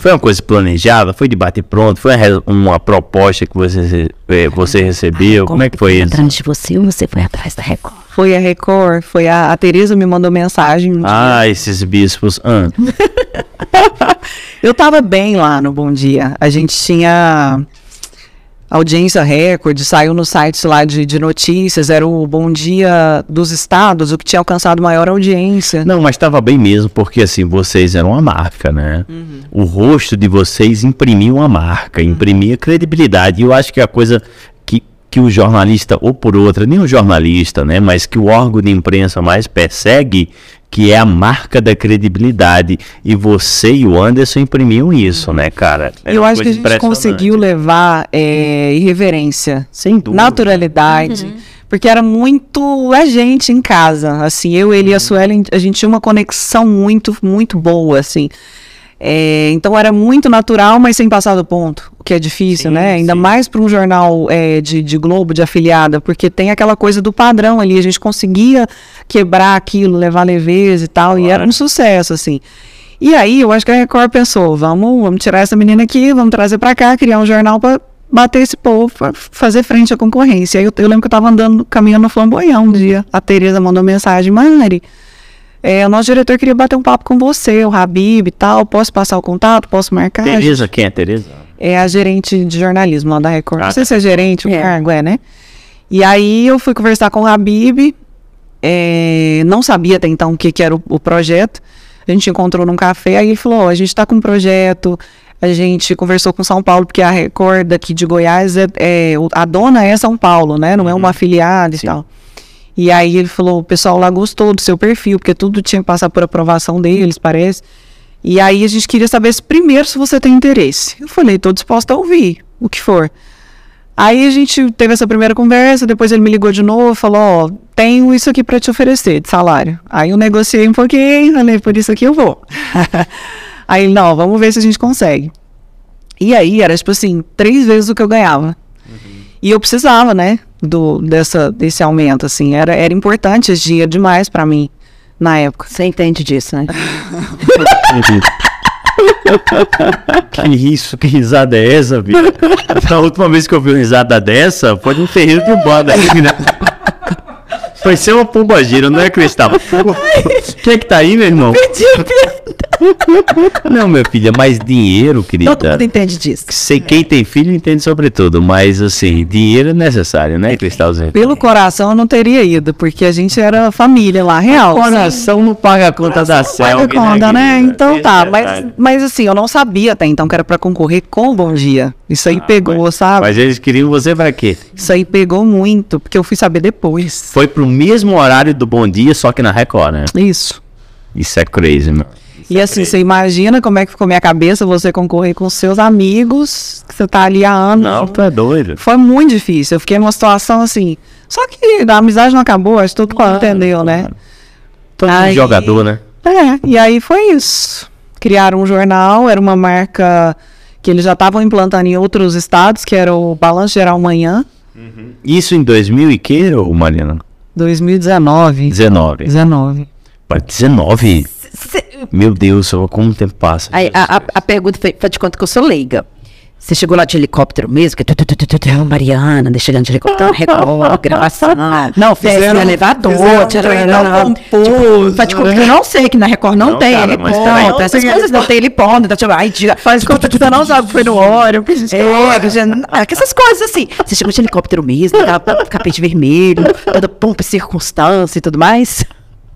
Foi uma coisa planejada? Foi de bate pronto? Foi uma, proposta que você, eh, você recebeu? Como é que foi isso? Atrás de você ou você foi atrás da Record? Foi a Record, foi a, a Tereza me mandou mensagem. um dia. Ah, esses bispos. Ah, *laughs* Eu tava bem lá no Bom Dia. A gente tinha audiência recorde, saiu no site lá de, de notícias, era o Bom Dia dos Estados, o que tinha alcançado maior audiência. Não, mas estava bem mesmo, porque assim, vocês eram uma marca, né? O rosto de vocês imprimia uma marca, imprimia credibilidade. E eu acho que a coisa que, que o jornalista, ou por outra, nem o jornalista, né? Mas que o órgão de imprensa mais persegue, que é a marca da credibilidade. E você e o Anderson imprimiam isso, né, cara? Era eu acho que a gente conseguiu levar é, irreverência, Sem dúvida. naturalidade, porque era muito a gente em casa, assim, eu, ele e a Suelen, a gente tinha uma conexão muito, muito boa, assim. É, então era muito natural, mas sem passar do ponto, o que é difícil, Sim, né? Ainda sim. mais para um jornal é, de, de Globo, de afiliada, porque tem aquela coisa do padrão ali, a gente conseguia quebrar aquilo, levar leveza e tal, e era um sucesso, assim. E aí, eu acho que a Record pensou, vamos, vamos tirar essa menina aqui, vamos trazer pra cá, criar um jornal pra bater esse povo, pra fazer frente à concorrência. Aí eu, eu lembro que eu tava andando, caminhando no Flamboyant um dia, a Tereza mandou mensagem, Mari, é, o nosso diretor queria bater um papo com você, o Habib e tal, posso passar o contato, posso marcar? Tereza, quem é Tereza? É a gerente de jornalismo lá da Record. Ah, Não sei tá. se é gerente, o É. cargo é, né? E aí eu fui conversar com o Habib, é, não sabia até então o que, que era o, o projeto. A gente encontrou num café, aí ele falou, "Ó, a gente está com um projeto, a gente conversou com São Paulo, porque a Record daqui de Goiás, é, é- a dona é São Paulo, né? Não é uma afiliada e Sim. tal. E aí ele falou, o pessoal lá gostou do seu perfil, porque tudo tinha que passar por aprovação deles, parece. E aí a gente queria saber se primeiro se você tem interesse. Eu falei, tô disposta a ouvir o que for. Aí a gente teve essa primeira conversa, depois ele me ligou de novo, falou, ó, tenho isso aqui pra te oferecer de salário. Aí eu negociei um pouquinho, falei, por isso aqui eu vou. *laughs* aí ele, não, vamos ver se a gente consegue. E aí era tipo assim, três vezes o que eu ganhava. E eu precisava, né, do, dessa, desse aumento, assim, era, era importante esse dinheiro demais pra mim na época. Você entende disso, né? *laughs* Que isso, que risada é essa, filho? A última vez que eu vi uma risada dessa foi num terreiro de banda aqui, né? Foi ser uma pombagira, não é, Cristal? Quem é que tá aí, meu irmão? Não, meu filho, é mais dinheiro, querida. Todo mundo entende disso. Sei, quem tem filho entende sobretudo, mas assim, dinheiro é necessário, né, Cristalzinho? Pelo coração eu não teria ido, porque a gente era família lá, real. coração não paga a conta da Paga selva. conta, né? querida? Então tá, é mas, mas assim, eu não sabia até então que era pra concorrer com o Bom Dia. Isso aí pegou, mas- sabe? Mas eles queriam você pra quê? Isso aí pegou muito, porque eu fui saber depois. Foi pro mesmo horário do Bom Dia, só que na Record, né? Isso. Isso é crazy, E assim, você imagina como é que ficou minha cabeça você concorrer com seus amigos, que você tá ali há anos. Não, tu é doido. Foi muito difícil. Eu fiquei numa situação assim. Só que a amizade não acabou, acho que todo mundo entendeu, né? Todo Aí- jogador, né? É, e aí foi isso. Criaram um jornal, era uma marca que eles já estavam implantando em outros estados, que era o Balanço Geral Manhã, Isso em 2000 e que, ô Mariana? 2019. 19. 19. Pá, 19? Meu Deus, como o tempo passa. Aí, a, a, a pergunta foi, faz de conta que eu sou leiga. Você chegou lá de helicóptero mesmo? Que tu, tu, tu, tu, tu, Mariana, deixa chegando de helicóptero, record, gravação. Não, fizeram- elevador. um treinão pomposo, Faz de conta né? que eu não sei que na Record não, tem heliponto, não essas tem coisas não tem heliponto. Então, tipo, ai, diga, Faz conta que você não sabe foi no óleo. é, ah, essas coisas assim. Você chegou de helicóptero mesmo, capete vermelho, toda pompa e circunstância e tudo mais.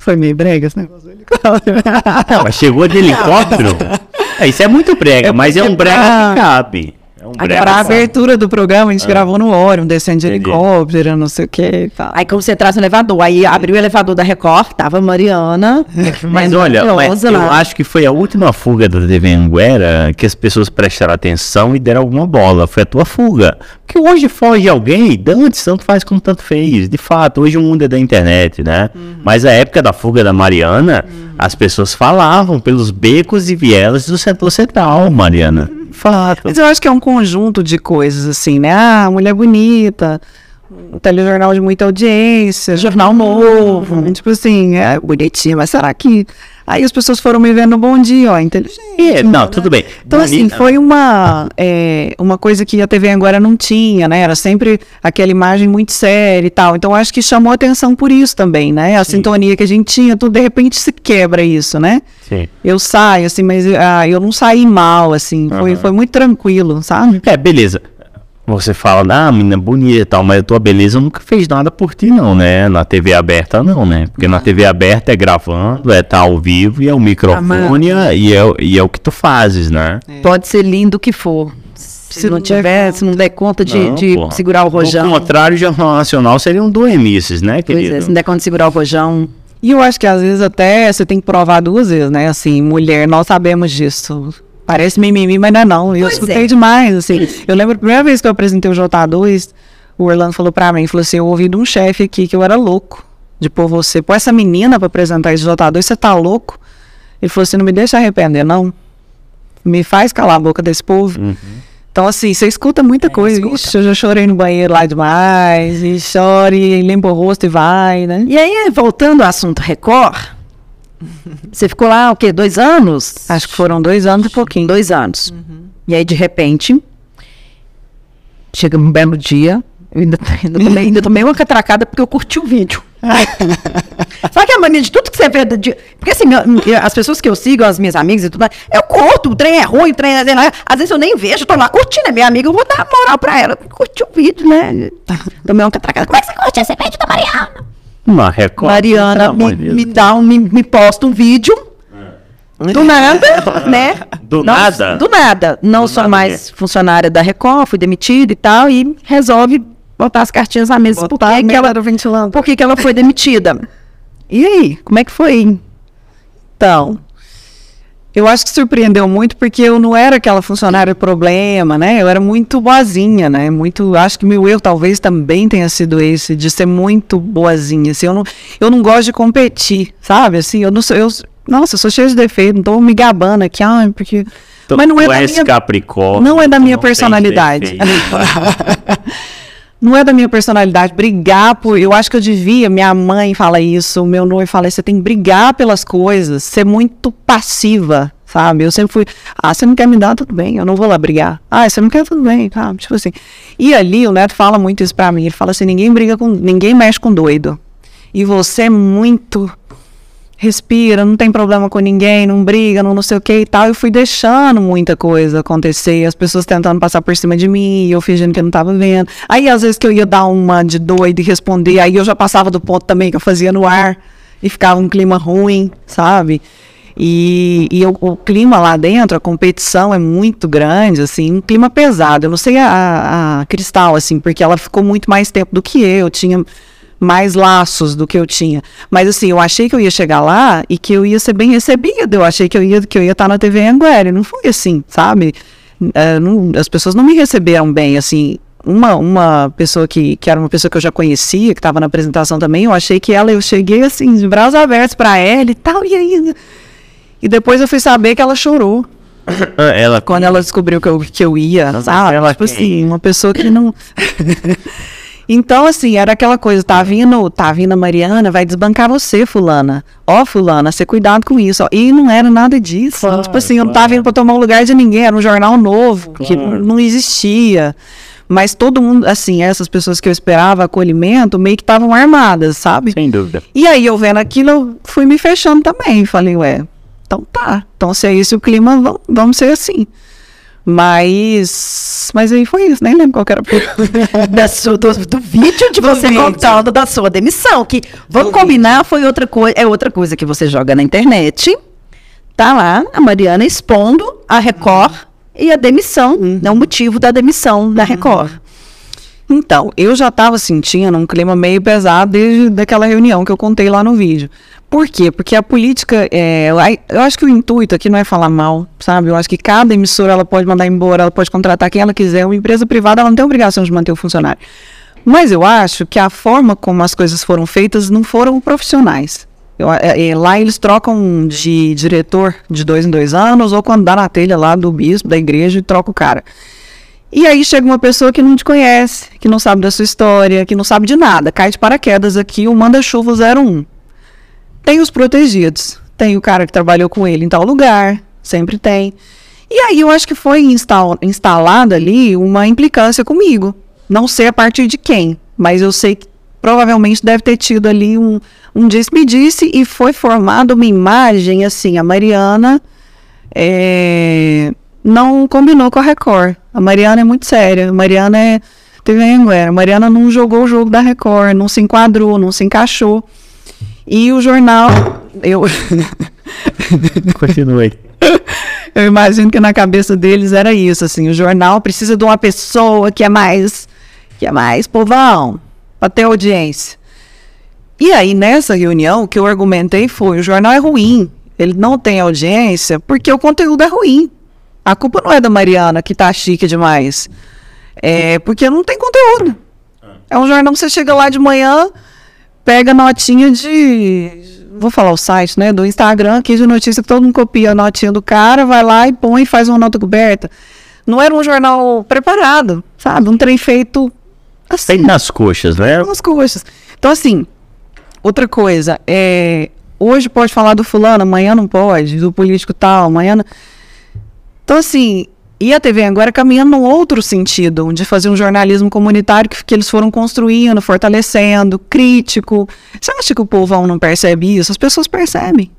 Foi meio brega esse negócio do helicóptero. *laughs* Não, mas chegou de helicóptero. *laughs* É, isso é muito brega, mas é um brega Ah. que cabe. É Um Agora, breve Pra salto. abertura do programa, a gente gravou no Orion, descendo de Entendi. helicóptero, não sei o que e tal. Aí como você traz no elevador, aí abriu o elevador da Record, tava a Mariana. *laughs* Mas olha, mas maravilhosa eu acho que foi a última fuga da TV Anguera que as pessoas prestaram atenção e deram alguma bola. Foi a tua fuga. Porque hoje foge alguém, antes tanto faz como tanto fez. De fato, hoje o mundo é da internet, né? Uhum. Mas a época da fuga da Mariana, as pessoas falavam pelos becos e vielas do setor central, Mariana. Fato. Mas eu acho que é um conjunto de coisas, assim, né? Ah, mulher bonita, um telejornal de muita audiência, jornal novo, tipo assim, é bonitinha, mas será que. Aí as pessoas foram me vendo bom dia, ó, inteligente. É, não, tudo bem. Então, assim, Bonita- foi uma, é, uma coisa que a TV agora não tinha, né? Era sempre aquela imagem muito séria e tal. Então, acho que chamou atenção por isso também, né? A sintonia que a gente tinha, tudo de repente se quebra isso, né? Sim. Eu saio, assim, mas ah, eu não saí mal, assim. Foi, Aham. foi muito tranquilo, sabe? É, beleza. Você fala, ah, menina bonita e tal, mas a tua beleza nunca fez nada por ti, não, né? Na TV aberta, não, né? Porque na TV aberta é gravando, é tá ao vivo e é o microfone e é, e é o que tu fazes, né? Pode ser lindo o que for. Se, Se não não der tiver, se não der conta de, Não, de segurar o rojão. Ao contrário, o Jornal Nacional seriam doemices, né, Pois querido? é, se não der conta de segurar o rojão. E eu acho que às vezes até você tem que provar duas vezes, né? Assim, mulher, nós sabemos disso. Parece mimimi, mas não é não. Eu Pois escutei é. demais, assim. Eu lembro a primeira vez que eu apresentei o J2, o Orlando falou pra mim, falou assim, eu ouvi de um chefe aqui que eu era louco de pôr você, pôr essa menina pra apresentar esse J2, você tá louco? Ele falou assim, não me deixa arrepender, não. Me faz calar a boca desse povo. Uhum. Então, assim, você escuta muita coisa. Ixi, eu já chorei no banheiro lá demais, e chora, e limpa o rosto e vai, né? E aí, voltando ao assunto Record, você ficou lá, o quê? Dois anos? Acho que foram dois anos e pouquinho. Dois anos. E aí, de repente, chega um belo dia, eu ainda, ainda, tomei, ainda tomei uma catracada porque eu curti o vídeo. *laughs* Sabe que a mania de tudo que você vê? de- porque assim, meu- as pessoas que eu sigo, as minhas amigas e tudo mais, eu curto, o trem é ruim, o trem é. Às vezes eu nem vejo, eu tô lá curtindo, é minha amiga, eu vou dar moral pra ela. Curti o vídeo, né? Tomei uma catracada. Como é que você curte esse vídeo da Mariana? Uma Record. Mariana me, me dá um, me, me posta um vídeo. Do nada, *laughs* né? Do Não- nada? Do nada. Não Do sou nada mais funcionária da Record, fui demitida e tal, e resolve botar as cartinhas na mesa. Por Botar que, a que ela, ventilador. por que, que ela foi demitida? E aí, como é que foi? Então, eu acho que surpreendeu muito porque eu não era aquela funcionária problema, né? Eu era muito boazinha, né? Muito, acho que meu erro talvez também tenha sido esse de ser muito boazinha. Assim, eu não, eu não gosto de competir, sabe? Assim, eu não sou, eu, nossa, eu sou cheia de defeito, não tô me gabando aqui, ah, porque Tu- mas não é da minha- Capricórnio, não é da minha personalidade. *laughs* Não é da minha personalidade brigar por. Eu acho que eu devia. Minha mãe fala isso, meu noivo fala isso. Você tem que brigar pelas coisas, ser muito passiva, sabe? Eu sempre fui. Ah, você não quer me dar, tudo bem, eu não vou lá brigar. Ah, você não quer, tudo bem, tá? Tipo assim. E ali o Neto fala muito isso pra mim. Ele fala assim: ninguém briga com. Ninguém mexe com doido. E você é muito respira, não tem problema com ninguém, não briga, não, não sei o que e tal. Eu fui deixando muita coisa acontecer, as pessoas tentando passar por cima de mim, eu fingindo que eu não tava vendo. Aí, às vezes, que eu ia dar uma de doido e responder, aí eu já passava do ponto também que eu fazia no ar, e ficava um clima ruim, sabe? E, e o, o clima lá dentro, a competição é muito grande, assim, um clima pesado. Eu não sei a, a Cristal, assim, porque ela ficou muito mais tempo do que eu, tinha mais laços do que eu tinha. Mas assim, eu achei que eu ia chegar lá e que eu ia ser bem recebida. Eu achei que eu ia que eu ia estar na TV Anguera. Não foi assim, sabe? Eh, não- as pessoas não me receberam bem, assim. Uma, uma pessoa que, que era uma pessoa que eu já conhecia, que estava na apresentação também, eu achei que ela, eu cheguei assim, de braços abertos para ela e tal, e aí. E depois eu fui saber que ela chorou *coughs* Ela quando ela descobriu que eu, que eu ia, Nossa, sabe? ela tipo assim, uma pessoa que não. *coughs* então, assim, era aquela coisa, tá vindo, tá vindo a Mariana, vai desbancar você, fulana. Ó, fulana, você cuidado com isso. ó. E não era nada disso. Claro, tipo assim, eu não tava claro. vindo pra tomar o lugar de ninguém, era um jornal novo, que Claro. não existia. Mas todo mundo, assim, essas pessoas que eu esperava acolhimento, meio que estavam armadas, sabe? Sem dúvida. E aí, eu vendo aquilo, eu fui me fechando também. Falei, ué, então tá. Então, se é isso o clima, vamos, vamos ser assim. Mas. Mas aí foi isso, nem lembro qual era. a pergunta. *laughs* Da sua- do, do vídeo de Do você vídeo. contando da sua demissão. Que, vamos Do combinar, foi outra coisa, é outra coisa que você joga na internet. Tá lá, a Mariana expondo a Record e a demissão, né, o motivo da demissão da Record. Então, eu já estava sentindo um clima meio pesado desde daquela reunião que eu contei lá no vídeo. Por quê? Porque a política, é, eu acho que o intuito aqui não é falar mal, sabe? Eu acho que cada emissora ela pode mandar embora, ela pode contratar quem ela quiser. Uma empresa privada ela não tem obrigação de manter o funcionário. Mas eu acho que a forma como as coisas foram feitas não foram profissionais. Eu, é, é, lá eles trocam de diretor de dois em dois anos, ou quando dá na telha lá do bispo, da igreja, e troca o cara. E aí chega uma pessoa que não te conhece, que não sabe da sua história, que não sabe de nada, cai de paraquedas aqui, o manda-chuva 01. Tem os protegidos, tem o cara que trabalhou com ele em tal lugar, sempre tem. E aí eu acho que foi instal instalada ali uma implicância comigo. Não sei a partir de quem, mas eu sei que provavelmente deve ter tido ali um, um disse-me-disse e foi formada uma imagem assim, a Mariana é, não combinou com a Record. A Mariana é muito séria. A Mariana é. Teve Anguera. A Mariana não jogou o jogo da Record, não se enquadrou, não se encaixou. E o jornal. Eu, *laughs* Continue. eu imagino que na cabeça deles era isso, assim, o jornal precisa de uma pessoa que é mais. que é mais povão, para ter audiência. E aí, nessa reunião, o que eu argumentei foi: o jornal é ruim, ele não tem audiência porque o conteúdo é ruim. A culpa não é da Mariana, que tá chique demais. É porque não tem conteúdo. É um jornal que você chega lá de manhã, pega notinha de. Vou falar o site, né? Do Instagram, aqui de notícia, que todo mundo copia a notinha do cara, vai lá e põe e faz uma nota coberta. Não era um jornal preparado, sabe? Um trem feito assim Tem nas coxas, né? umas coxas. Então, assim, outra coisa, é, hoje pode falar do fulano, amanhã não pode, do político tal, amanhã não. Então, assim, e a TV agora caminhando num outro sentido, de fazer um jornalismo comunitário que, que eles foram construindo, fortalecendo, crítico. Você acha que o povão não percebe isso? As pessoas percebem.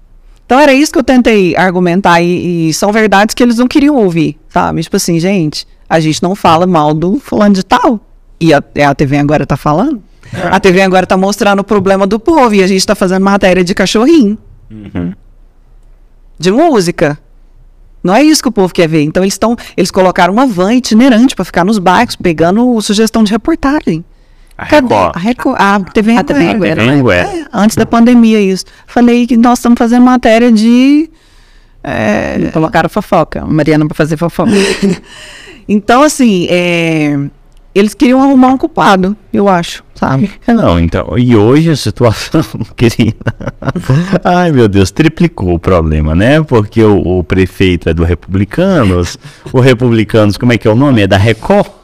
Então era isso que eu tentei argumentar e, e são verdades que eles não queriam ouvir, sabe? Tipo assim, gente, a gente não fala mal do fulano de tal. E a, a TV agora tá falando. A TV agora tá mostrando o problema do povo e a gente tá fazendo matéria de cachorrinho. De música. Não é isso que o povo quer ver. Então eles estão, eles colocaram uma van itinerante para ficar nos bairros pegando sugestão de reportagem. A Cadê? Record. A Record. A TV A TV Anguera. TV Anguera. É, antes da pandemia, isso. Falei que nós estamos fazendo matéria de. é, Colocaram fofoca, Mariana para fazer fofoca. *laughs* então, assim, é, eles queriam arrumar um culpado, eu acho, sabe? É, Não, então, e hoje a situação, *laughs* querida. Ai, meu Deus, triplicou o problema, né? Porque o, o prefeito é do Republicanos, o Republicanos, como é que é o nome? É da Record?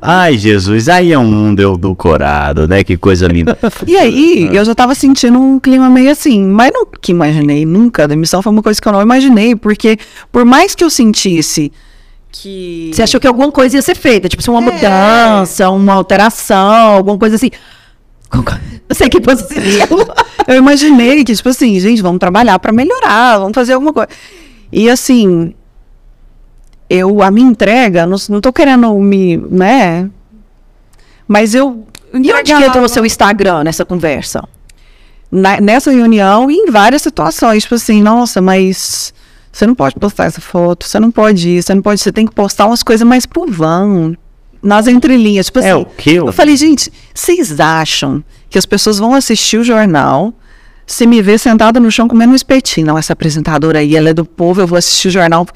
Ai, Jesus, aí é um mundo edulcorado, né? Que coisa linda. E aí, eu já tava sentindo um clima meio assim, mas não que imaginei nunca. A demissão foi uma coisa que eu não imaginei, porque por mais que eu sentisse que. Você achou que alguma coisa ia ser feita, tipo uma mudança, uma alteração, alguma coisa assim. Eu sei que seria. *laughs* Eu imaginei que, tipo assim, gente, vamos trabalhar pra melhorar, vamos fazer alguma coisa. E assim, eu, a minha entrega, não, não tô querendo me, né? Mas eu. E onde que entrou o seu Instagram nessa conversa? na- nessa reunião e em várias situações, tipo assim, nossa, mas você não pode postar essa foto, você não pode isso, você não pode, você tem que postar umas coisas mais povão, nas entrelinhas, tipo assim. É o quê? Eu falei, gente, vocês acham que as pessoas vão assistir o jornal se me ver sentada no chão comendo um espetinho? Não, essa apresentadora aí, ela é do povo, eu vou assistir o jornal.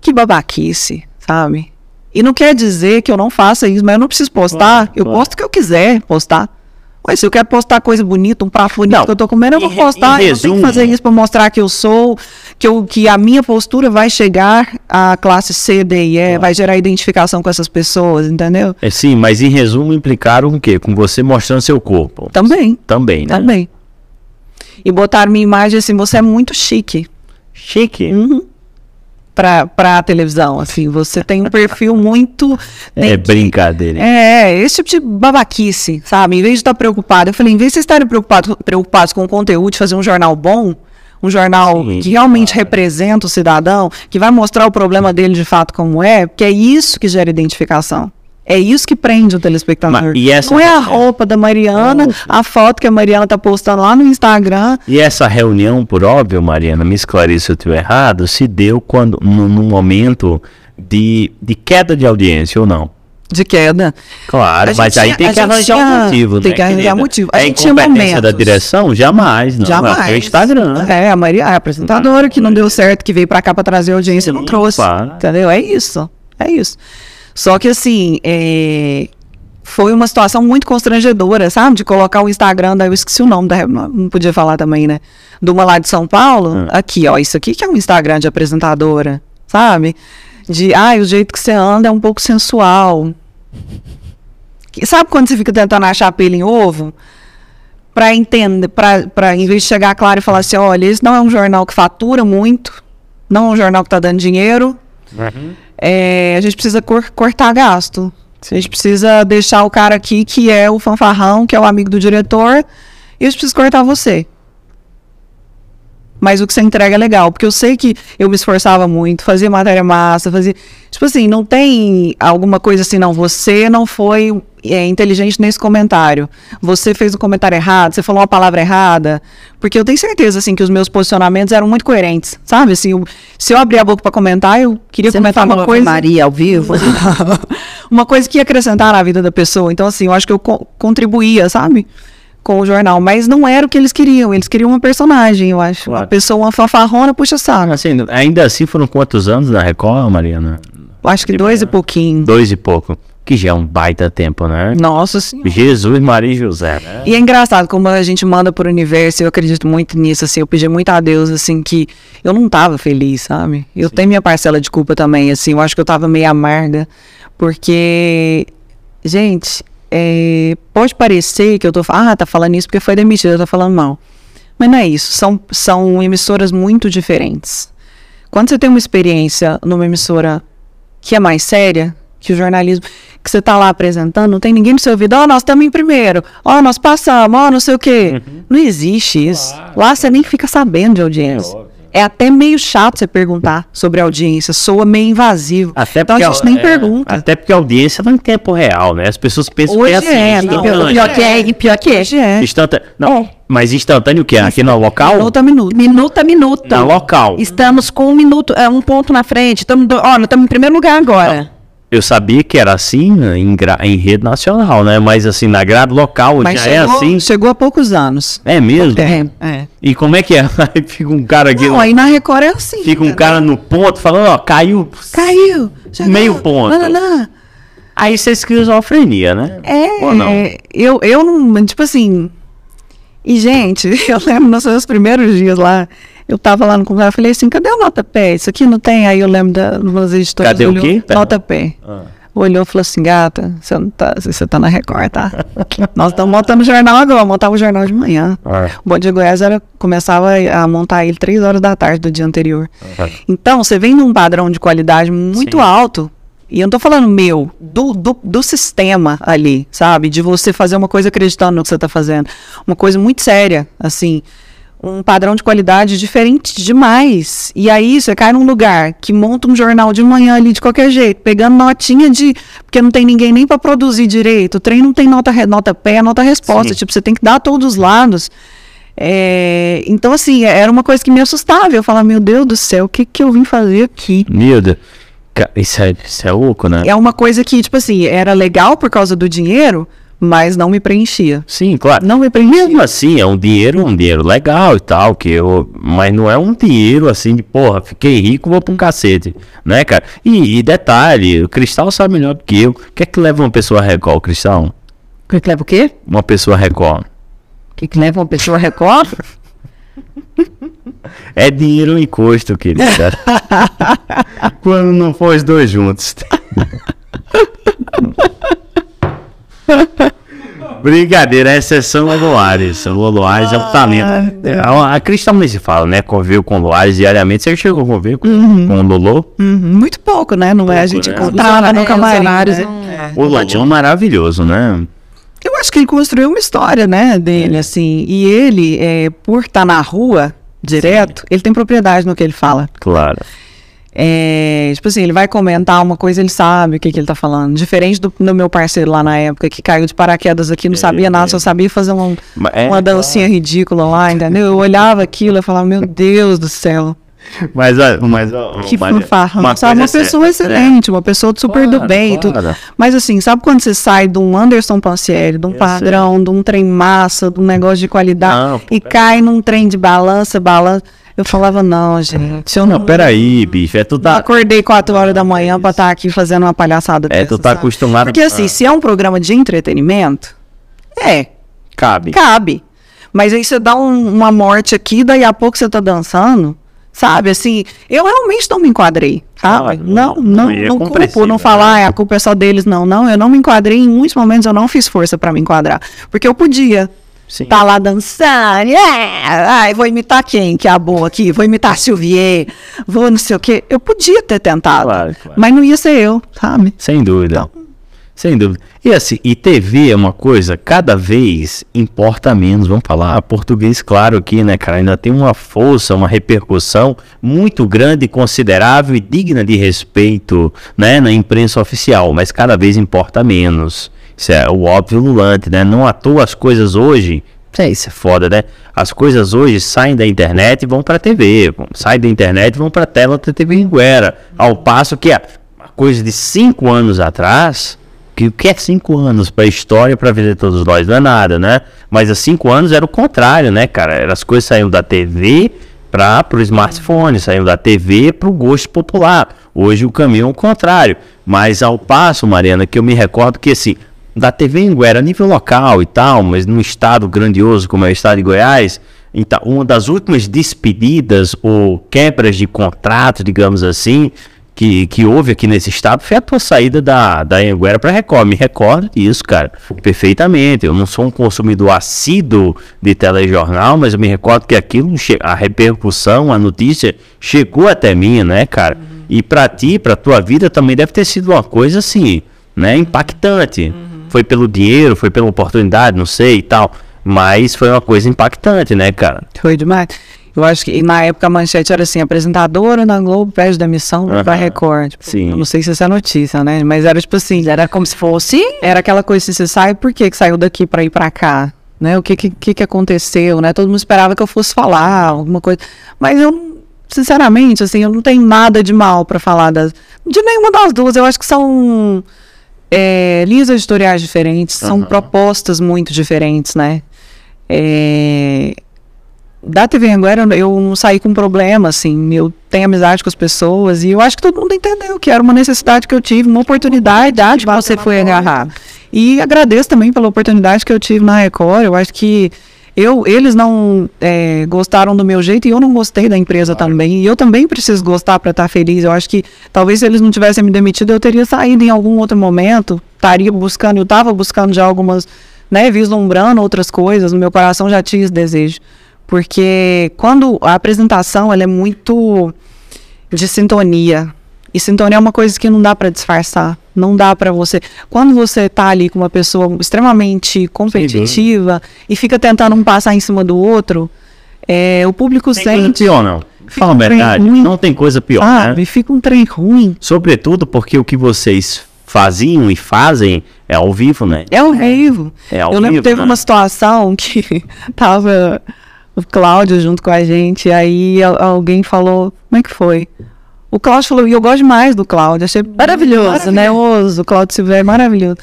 Que babaquice, sabe? E não quer dizer que eu não faça isso, mas eu não preciso postar. Claro, eu claro. posto o que eu quiser postar. Ué, se eu quero postar coisa bonita, um prato bonito Não, que eu tô comendo, eu vou postar. em eu tenho resumo- que fazer isso pra mostrar que eu sou, que, eu, que a minha postura vai chegar à classe C, D e E, vai gerar identificação com essas pessoas, entendeu? É, sim, mas em resumo implicaram o quê? Com você mostrando seu corpo. Também, Também, né? também. E botaram minha imagem assim, você é muito chique Chique. Uhum. pra, pra televisão, assim, você tem um perfil muito... *laughs* É brincadeira. hein? É, esse tipo de babaquice, sabe? Em vez de estar preocupado, eu falei, em vez de vocês estarem preocupados, preocupados com o conteúdo, de fazer um jornal bom, um jornal Sim, que realmente representa o cidadão, que vai mostrar o problema dele de fato como é, porque é isso que gera identificação. É isso que prende o telespectador. Mas- Não é a roupa da Mariana, a foto que a Mariana tá postando lá no Instagram. E essa reunião, por óbvio, Mariana, me esclareça se eu estiver errado, se deu quando, no momento de, de queda de audiência ou não? De queda. Claro, mas gente aí tinha- tem a que arranjar um tinha- motivo, tem né, que arranjar querida? motivo. A É gente tinha incompetência da direção? Jamais, não. Jamais. É o Instagram. É, a Maria, a apresentadora que não deu certo, que veio pra cá pra trazer audiência, não trouxe. claro. Entendeu? É isso. É isso. Só que assim, é, foi uma situação muito constrangedora, sabe? De colocar o Instagram, daí eu esqueci o nome, da, não não podia falar também, né? De uma lá de São Paulo. Ah. Aqui, ó, isso aqui que é um Instagram de apresentadora, sabe? De, ai, o jeito que você anda é um pouco sensual. Que- Sabe quando você fica tentando achar pelo em ovo? Pra entender, pra em vez de chegar claro e falar assim, olha, esse não é um jornal que fatura muito, não é um jornal que tá dando dinheiro, é, a gente precisa cor- cortar gasto. A gente precisa deixar o cara aqui que é o fanfarrão, que é o amigo do diretor, e a gente precisa cortar você. Mas o que você entrega é legal, porque eu sei que eu me esforçava muito, fazia matéria massa, fazia. Tipo assim, não tem alguma coisa assim, não. Você não foi é, inteligente nesse comentário. Você fez um comentário errado, você falou uma palavra errada. Porque eu tenho certeza, assim, que os meus posicionamentos eram muito coerentes, sabe? Assim, eu- se eu abrir a boca pra comentar, eu queria Você não comentar falou uma coisa. Maria ao vivo? *laughs* uma coisa que ia acrescentar na vida da pessoa. Então, assim, eu acho que eu co- contribuía, sabe? Com o jornal. Mas não era o que eles queriam. Eles queriam uma personagem, eu acho. Uma Claro. pessoa, uma fanfarrona, puxa saco. Assim, ainda assim foram quantos anos na Record, Mariana? Eu acho que dois e pouquinho. Dois e pouco. Que já é um baita tempo, né? Nossa senhora. Jesus, Maria e José, né? E é engraçado como a gente manda pro universo, eu acredito muito nisso, assim, eu pedi muito a Deus, assim, que eu não tava feliz, sabe? Eu tenho minha parcela de culpa também, assim, eu acho que eu tava meio amarga, porque, gente, é, pode parecer que eu tô falando, ah, tá falando isso porque foi demitido, eu tô falando mal. Mas não é isso, são, são emissoras muito diferentes. Quando você tem uma experiência numa emissora que é mais séria que o jornalismo, que você tá lá apresentando, não tem ninguém no seu ouvido, ó, nós estamos em primeiro, ó, nós passamos, ó, não sei o quê. Não existe isso. Lá você nem fica sabendo de audiência. É até meio chato você perguntar sobre audiência, soa meio invasivo. Até então a gente nem é, pergunta. Até porque a audiência não em tempo real, né? As pessoas pensam Hoje que é assim, é, não. instantâneo. Pior que é, e pior que é. Hoje é. Instantâneo. Não, É. mas instantâneo o quê? Aqui no local? Minuto a minuto. Minuto a minuto. No local. Estamos com um minuto, é, um ponto na frente. Estamos, do- ó, nós estamos em primeiro lugar agora. Eu sabia que era assim né, em, em rede nacional, né? Mas assim, na grade local Mas já chegou, é assim. chegou há poucos anos. É mesmo? É, é. E como é que é? *laughs* Aí fica um cara aqui, Não, aí na Record é assim. fica um cara no ponto falando, ó, caiu. Caiu. chegou, Meio ponto. nananã. Aí você esquizofrenia, né? É, Ou não? eu, eu não, tipo assim. E, gente, *laughs* eu lembro nos meus primeiros dias lá, eu tava lá no computador, falei assim, cadê o nota pé? Isso aqui não tem? Aí eu lembro da, dos editores. Cadê o olhou, quê? Pera. Nota pé. Ah. Olhou e falou assim, gata, você, não tá, você tá na Record, tá? *laughs* Nós estamos montando o jornal agora, montava o jornal de manhã. Ah. O Bom Dia Goiás era, começava a montar ele três horas da tarde do dia anterior. Ah. Então, você vem num padrão de qualidade muito Sim. alto, e eu não tô falando meu, do, do, do sistema ali, sabe? De você fazer uma coisa acreditando no que você tá fazendo. Uma coisa muito séria, assim. Um padrão de qualidade diferente demais. E aí você cai num lugar que monta um jornal de manhã ali de qualquer jeito, pegando notinha de. Porque não tem ninguém nem para produzir direito. O trem não tem nota, nota pé, nota resposta. Sim. Tipo, você tem que dar a todos os lados. É, então, assim, era uma coisa que me assustava. Eu falava, meu Deus do céu, o que, que eu vim fazer aqui? Milda, ca- isso é, isso é louco, né? É uma coisa que, tipo assim, era legal por causa do dinheiro, mas não me preenchia. Sim, claro. Não me preenchia. Mesmo assim, é um dinheiro, um dinheiro legal e tal, que eu, mas não é um dinheiro assim de, porra, fiquei rico, vou pra um cacete, né, cara? E, e detalhe, o Cristal sabe melhor do que eu. O que é que leva uma pessoa a Record, Cristal? O que, que leva o quê? Uma pessoa a Record. O que, que leva uma pessoa a Record? É dinheiro e custo, querida. *laughs* Quando não for os dois juntos. *laughs* *laughs* Brincadeira, a exceção é Loares. O Loares é um talento. É, A, a Cristal nem se fala, né? Convive com o Loares diariamente. Você chegou a conviver com, com o Lolo? Uhum, muito pouco, né? Não é a Pouco, gente né? encontrar lá no É, camarim. né? não- É. O Lolo é maravilhoso, né? Eu acho que ele construiu uma história, né, dele, assim. E ele, é, por estar na rua direto, ele tem propriedade no que ele fala. Claro. É, tipo assim, ele vai comentar uma coisa, ele sabe o que, que ele tá falando. Diferente do, do meu parceiro lá na época, que caiu de paraquedas aqui, não sabia nada, só sabia fazer uma, Mas é, uma dancinha ridícula lá, entendeu? Eu olhava aquilo e falava, meu Deus do céu. Mas, mas, Que Maria, fanfarrão. Sabe, uma é pessoa certa, excelente, uma pessoa super do Claro, bem. e tudo. claro. Mas assim, sabe quando você sai de um Anderson Pansieri, de um Eu padrão, de um trem massa, de um negócio de qualidade, Não, e cai num trem de balança, balança. Eu falava, não, gente. Eu Não, não, peraí, bicho. É tu tá. acordei 4 horas da manhã pra estar aqui fazendo uma palhaçada É, dessa, tu tá sabe? acostumado. Porque assim, Ah, se é um programa de entretenimento, é, cabe. cabe. Mas aí você dá um- uma morte aqui, daí a pouco você tá dançando. Sabe, assim, eu realmente não me enquadrei, sabe? Ah, não, não, não, é não culpo, não falar, né? "Ah, a culpa é só deles, não, não. Eu não me enquadrei, em muitos momentos eu não fiz força pra me enquadrar. Porque eu podia Sim. tá lá dançando, é, ai, vou imitar quem que é a boa aqui? Vou imitar Silvier, vou não sei o quê. Eu podia ter tentado, Claro, claro. mas não ia ser eu, sabe? Sem dúvida. Então. Sem dúvida. E assim, e TV é uma coisa, cada vez importa menos. Vamos falar português claro aqui, né, cara? Ainda tem uma força, uma repercussão muito grande, considerável e digna de respeito, né, na imprensa oficial, mas cada vez importa menos. Isso é o óbvio lulante, né? Não à toa as coisas hoje. É, isso é foda, né? As coisas hoje saem da internet e vão pra TV. Saem da internet e vão pra tela da TV Anguera. Ao passo que a uma coisa de cinco anos atrás, que o que é cinco anos pra história, pra vida de todos nós, não é nada, né? Mas há cinco anos era o contrário, né, cara? Era, as coisas saíam da TV para pro smartphone, saíam da TV pro gosto popular. Hoje o caminho é o contrário. Mas ao passo, Mariana, que eu me recordo que assim, da TV Anguera a nível local e tal, mas num estado grandioso como é o estado de Goiás, então, uma das últimas despedidas ou quebras de contrato, digamos assim, que, que houve aqui nesse estado foi a tua saída da, da Anguera para Record. Me recordo disso, cara, perfeitamente. Eu não sou um consumidor assíduo de telejornal, mas eu me recordo que aquilo, a repercussão, a notícia chegou até mim, né, cara? E para ti, para tua vida também deve ter sido uma coisa assim, né, impactante. Foi pelo dinheiro, foi pela oportunidade, não sei e tal. Mas foi uma coisa impactante, né, cara? Foi demais. Eu acho que na época a manchete era assim, apresentadora na Globo pede demissão vai pra. Record. Tipo, Sim. Eu não sei se essa é a notícia, né? Mas era tipo assim, Era como se fosse. era aquela coisa assim, você sai, por que que saiu daqui pra ir pra cá? Né? O que que, que que aconteceu, né? Todo mundo esperava que eu fosse falar alguma coisa. Mas eu, sinceramente, assim, eu não tenho nada de mal pra falar das, de nenhuma das duas. Eu acho que são é, linhas editoriais diferentes, são Aham. propostas muito diferentes, né? É, da TV Anguera eu não saí com problema, assim, eu tenho amizade com as pessoas e eu acho que todo mundo entendeu que era uma necessidade que eu tive, uma oportunidade que você foi agarrar. E agradeço também pela oportunidade que eu tive na Record, eu acho que eu, eles não é, gostaram do meu jeito e eu não gostei da empresa também. E eu também preciso gostar para estar feliz. Eu acho que talvez se eles não tivessem me demitido, eu teria saído em algum outro momento. Estaria buscando, eu estava buscando já algumas, né, vislumbrando outras coisas. No meu coração já tinha esse desejo. Porque quando a apresentação ela é muito de sintonia. E sintonia é uma coisa que não dá para disfarçar. Não dá para você. Quando você tá ali com uma pessoa extremamente competitiva e fica tentando um passar em cima do outro, é, o público Tem coisa sente. pior, não. Fala a um trem verdade, ruim. não tem coisa pior, Sabe? né? Fica um trem ruim. Sobretudo porque o que vocês faziam e fazem é ao vivo, né? É horrível. É ao Eu lembro vivo, que teve né? uma situação *laughs* que tava o Cláudio junto com a gente, aí al- alguém falou, como é que foi? O Cláudio falou, e eu gosto demais do Cláudio, achei Maravilhoso, né? o Cláudio Silveira é maravilhoso.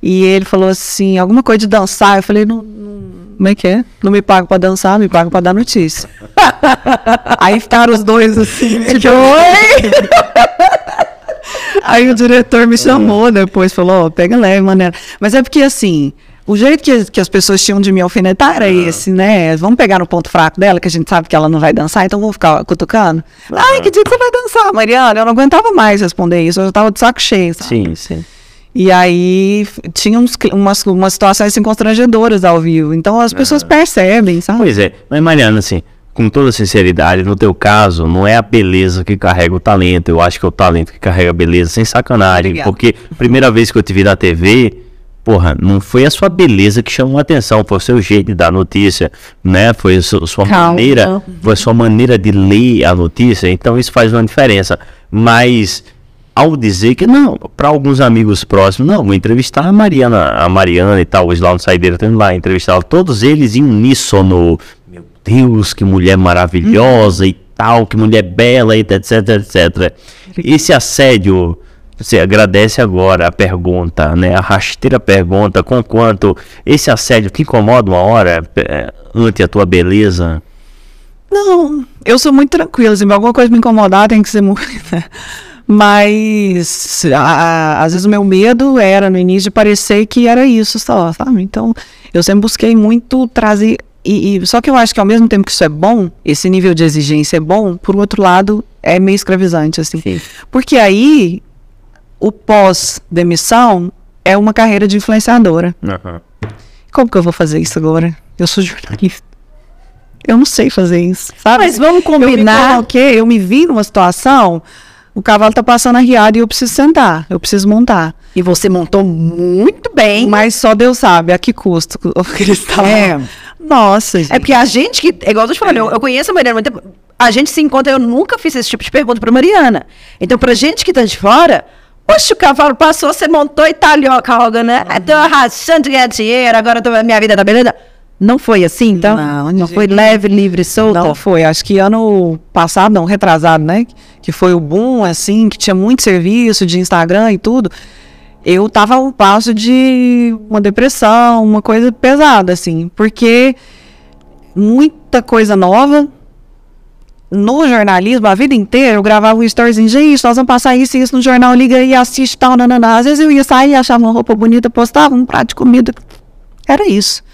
E ele falou assim, alguma coisa de dançar, eu falei, não, não- como é que é? Não me pago pra dançar, me pago pra dar notícia. *laughs* aí ficaram os dois assim, *laughs* oi! *laughs* Aí o diretor me chamou depois, falou, ó, pega leve, maneira. Mas é porque, assim, o jeito que, que as pessoas tinham de me alfinetar era esse, né? Vamos pegar no ponto fraco dela, que a gente sabe que ela não vai dançar, então vamos ficar cutucando. Ai, que dia que você vai dançar, Mariana? Eu não aguentava mais responder isso, eu já tava de saco cheio, sabe? Sim, sim. E aí tinha uns, umas, umas situações assim, constrangedoras ao vivo. Então as pessoas percebem, sabe? Pois é, mas Mariana, assim, com toda sinceridade, no teu caso, não é a beleza que carrega o talento, eu acho que é o talento que carrega a beleza, sem sacanagem, Obrigada. porque a primeira vez que eu te vi na TV, porra, não foi a sua beleza que chamou a atenção, foi o seu jeito de dar notícia, né, foi a sua, sua maneira, foi a sua maneira de ler a notícia, então isso faz uma diferença, mas... Ao dizer que não, para alguns amigos próximos, não, vou entrevistar a Mariana, a Mariana e tal, hoje lá no Saideira, tô indo lá entrevistar todos eles em uníssono. Meu Deus, que mulher maravilhosa e tal, que mulher bela, e etc, etc. Esse assédio, você agradece agora a pergunta, né? A rasteira pergunta, com quanto esse assédio te incomoda uma hora é, ante a tua beleza? Não, eu sou muito tranquila. Se alguma coisa me incomodar, tem que ser muito. *laughs* Mas a- a- às vezes o meu medo era no início de parecer que era isso só, sabe? Então eu sempre busquei muito trazer. E, e- só que eu acho que ao mesmo tempo que isso é bom, esse nível de exigência é bom, por outro lado, é meio escravizante, assim. Porque aí o pós-demissão é uma carreira de influenciadora. Como que eu vou fazer isso agora? Eu sou jornalista. Eu não sei fazer isso, sabe? Mas vamos Eu me combinar. coloquei, eu me vi numa situação, o cavalo tá passando arriado e eu preciso sentar, eu preciso montar. E você montou muito bem. Mas só Deus sabe a que custo *laughs* o cristal. É. Nossa, gente. É porque a gente que. É igual eu tô te falando, eu, eu conheço a Mariana há muito tempo. A gente se encontra, eu nunca fiz esse tipo de pergunta pra Mariana. Então, pra gente que tá de fora, oxe, o cavalo passou, você montou e talhou a calga, né? Uhum. Tô arrasando de ganhar dinheiro, agora tô, minha vida tá beleza. Não foi assim, então? Não, não foi leve, livre, solta. Não foi, acho que ano passado, não, retrasado, né? Que foi o boom, assim, que tinha muito serviço de Instagram e tudo. Eu tava a um passo de uma depressão, uma coisa pesada, assim, porque muita coisa nova. No jornalismo, a vida inteira, eu gravava um storyzinho, gente, nós vamos passar isso e isso no jornal, liga aí, assiste tal, nananá. Às vezes eu ia sair, achava uma roupa bonita, postava um prato de comida. Era isso.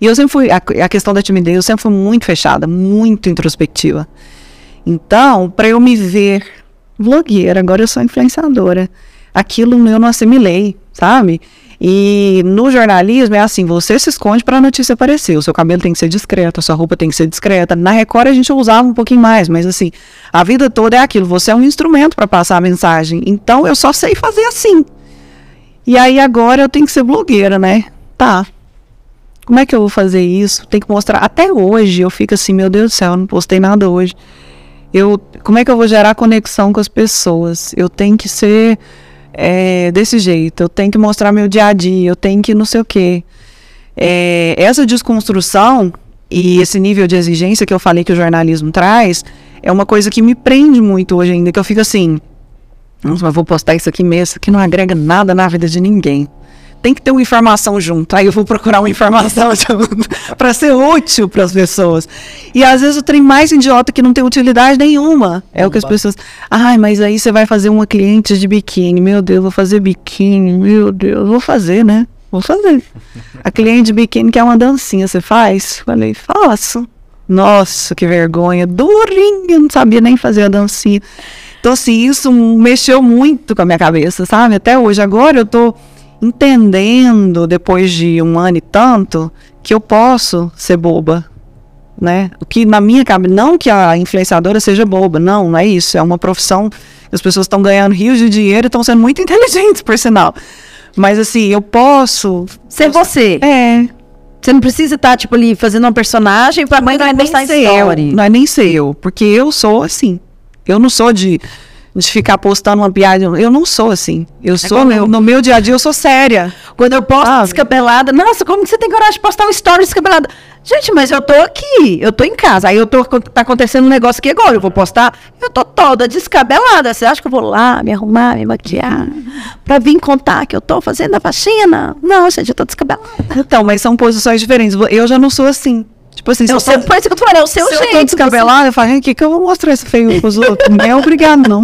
E eu sempre fui, a, a questão da timidez, eu sempre fui muito fechada, muito introspectiva. Então, para eu me ver blogueira, agora eu sou influenciadora. Aquilo eu não assimilei, sabe? E no jornalismo é assim, você se esconde para a notícia aparecer. O seu cabelo tem que ser discreto, a sua roupa tem que ser discreta. Na Record a gente usava um pouquinho mais, mas assim, a vida toda é aquilo. Você é um instrumento para passar a mensagem. Então eu só sei fazer assim. E aí agora eu tenho que ser blogueira, né? Tá. Como é que eu vou fazer isso? Tem que mostrar. Até hoje eu fico assim, meu Deus do céu, eu não postei nada hoje. Eu, como é que eu vou gerar conexão com as pessoas? Eu tenho que ser é, desse jeito. Eu tenho que mostrar meu dia a dia. Eu tenho que não sei o quê. É, essa desconstrução e esse nível de exigência que eu falei que o jornalismo traz é uma coisa que me prende muito hoje ainda. Que eu fico assim, nossa, mas vou postar isso aqui mesmo, aqui não agrega nada na vida de ninguém. Tem que ter uma informação junto. Aí eu vou procurar uma informação *laughs* para ser útil para as pessoas. E às vezes o trem mais idiota que não tem utilidade nenhuma. É o que as pessoas. Ai, mas aí você vai fazer uma cliente de biquíni. Meu Deus, vou fazer biquíni. Meu Deus, vou fazer, né? Vou fazer. A cliente de biquíni quer uma dancinha, você faz? Falei, faço. Nossa, que vergonha. Durinha, não sabia nem fazer a dancinha. Então, assim, isso mexeu muito com a minha cabeça, sabe? Até hoje. Agora eu tô entendendo, depois de um ano e tanto, que eu posso ser boba, né? O que na minha cabeça, não que a influenciadora seja boba, não, não é isso. É uma profissão, as pessoas estão ganhando rios de dinheiro e estão sendo muito *laughs* inteligentes, por sinal. Mas assim, eu posso. Ser você. É, Você não precisa estar, tipo, ali fazendo um personagem pra mas não é nem ser eu, story. não é nem ser eu, porque eu sou assim. Eu não sou de, de ficar postando uma piada, eu não sou assim. Eu sou, meu- eu. no meu dia a dia eu sou séria. Quando eu posto Sabe? descabelada, nossa, como que você tem coragem de postar um story descabelada? Gente, mas eu tô aqui, eu tô em casa. Aí eu tô, tá acontecendo um negócio aqui agora, eu vou postar, eu tô toda descabelada. Você acha que eu vou lá me arrumar, me maquiar, pra vir contar que eu tô fazendo a faxina? Não, gente, eu tô descabelada. Então, mas são posições diferentes. Eu já não sou assim. Tipo assim, se Eu eu, sei, tô, isso que eu tô falando, é o seu se eu jeito. tô descabelada, eu falo, gente, que que eu vou mostrar isso feio pros outros? Não é obrigado, não.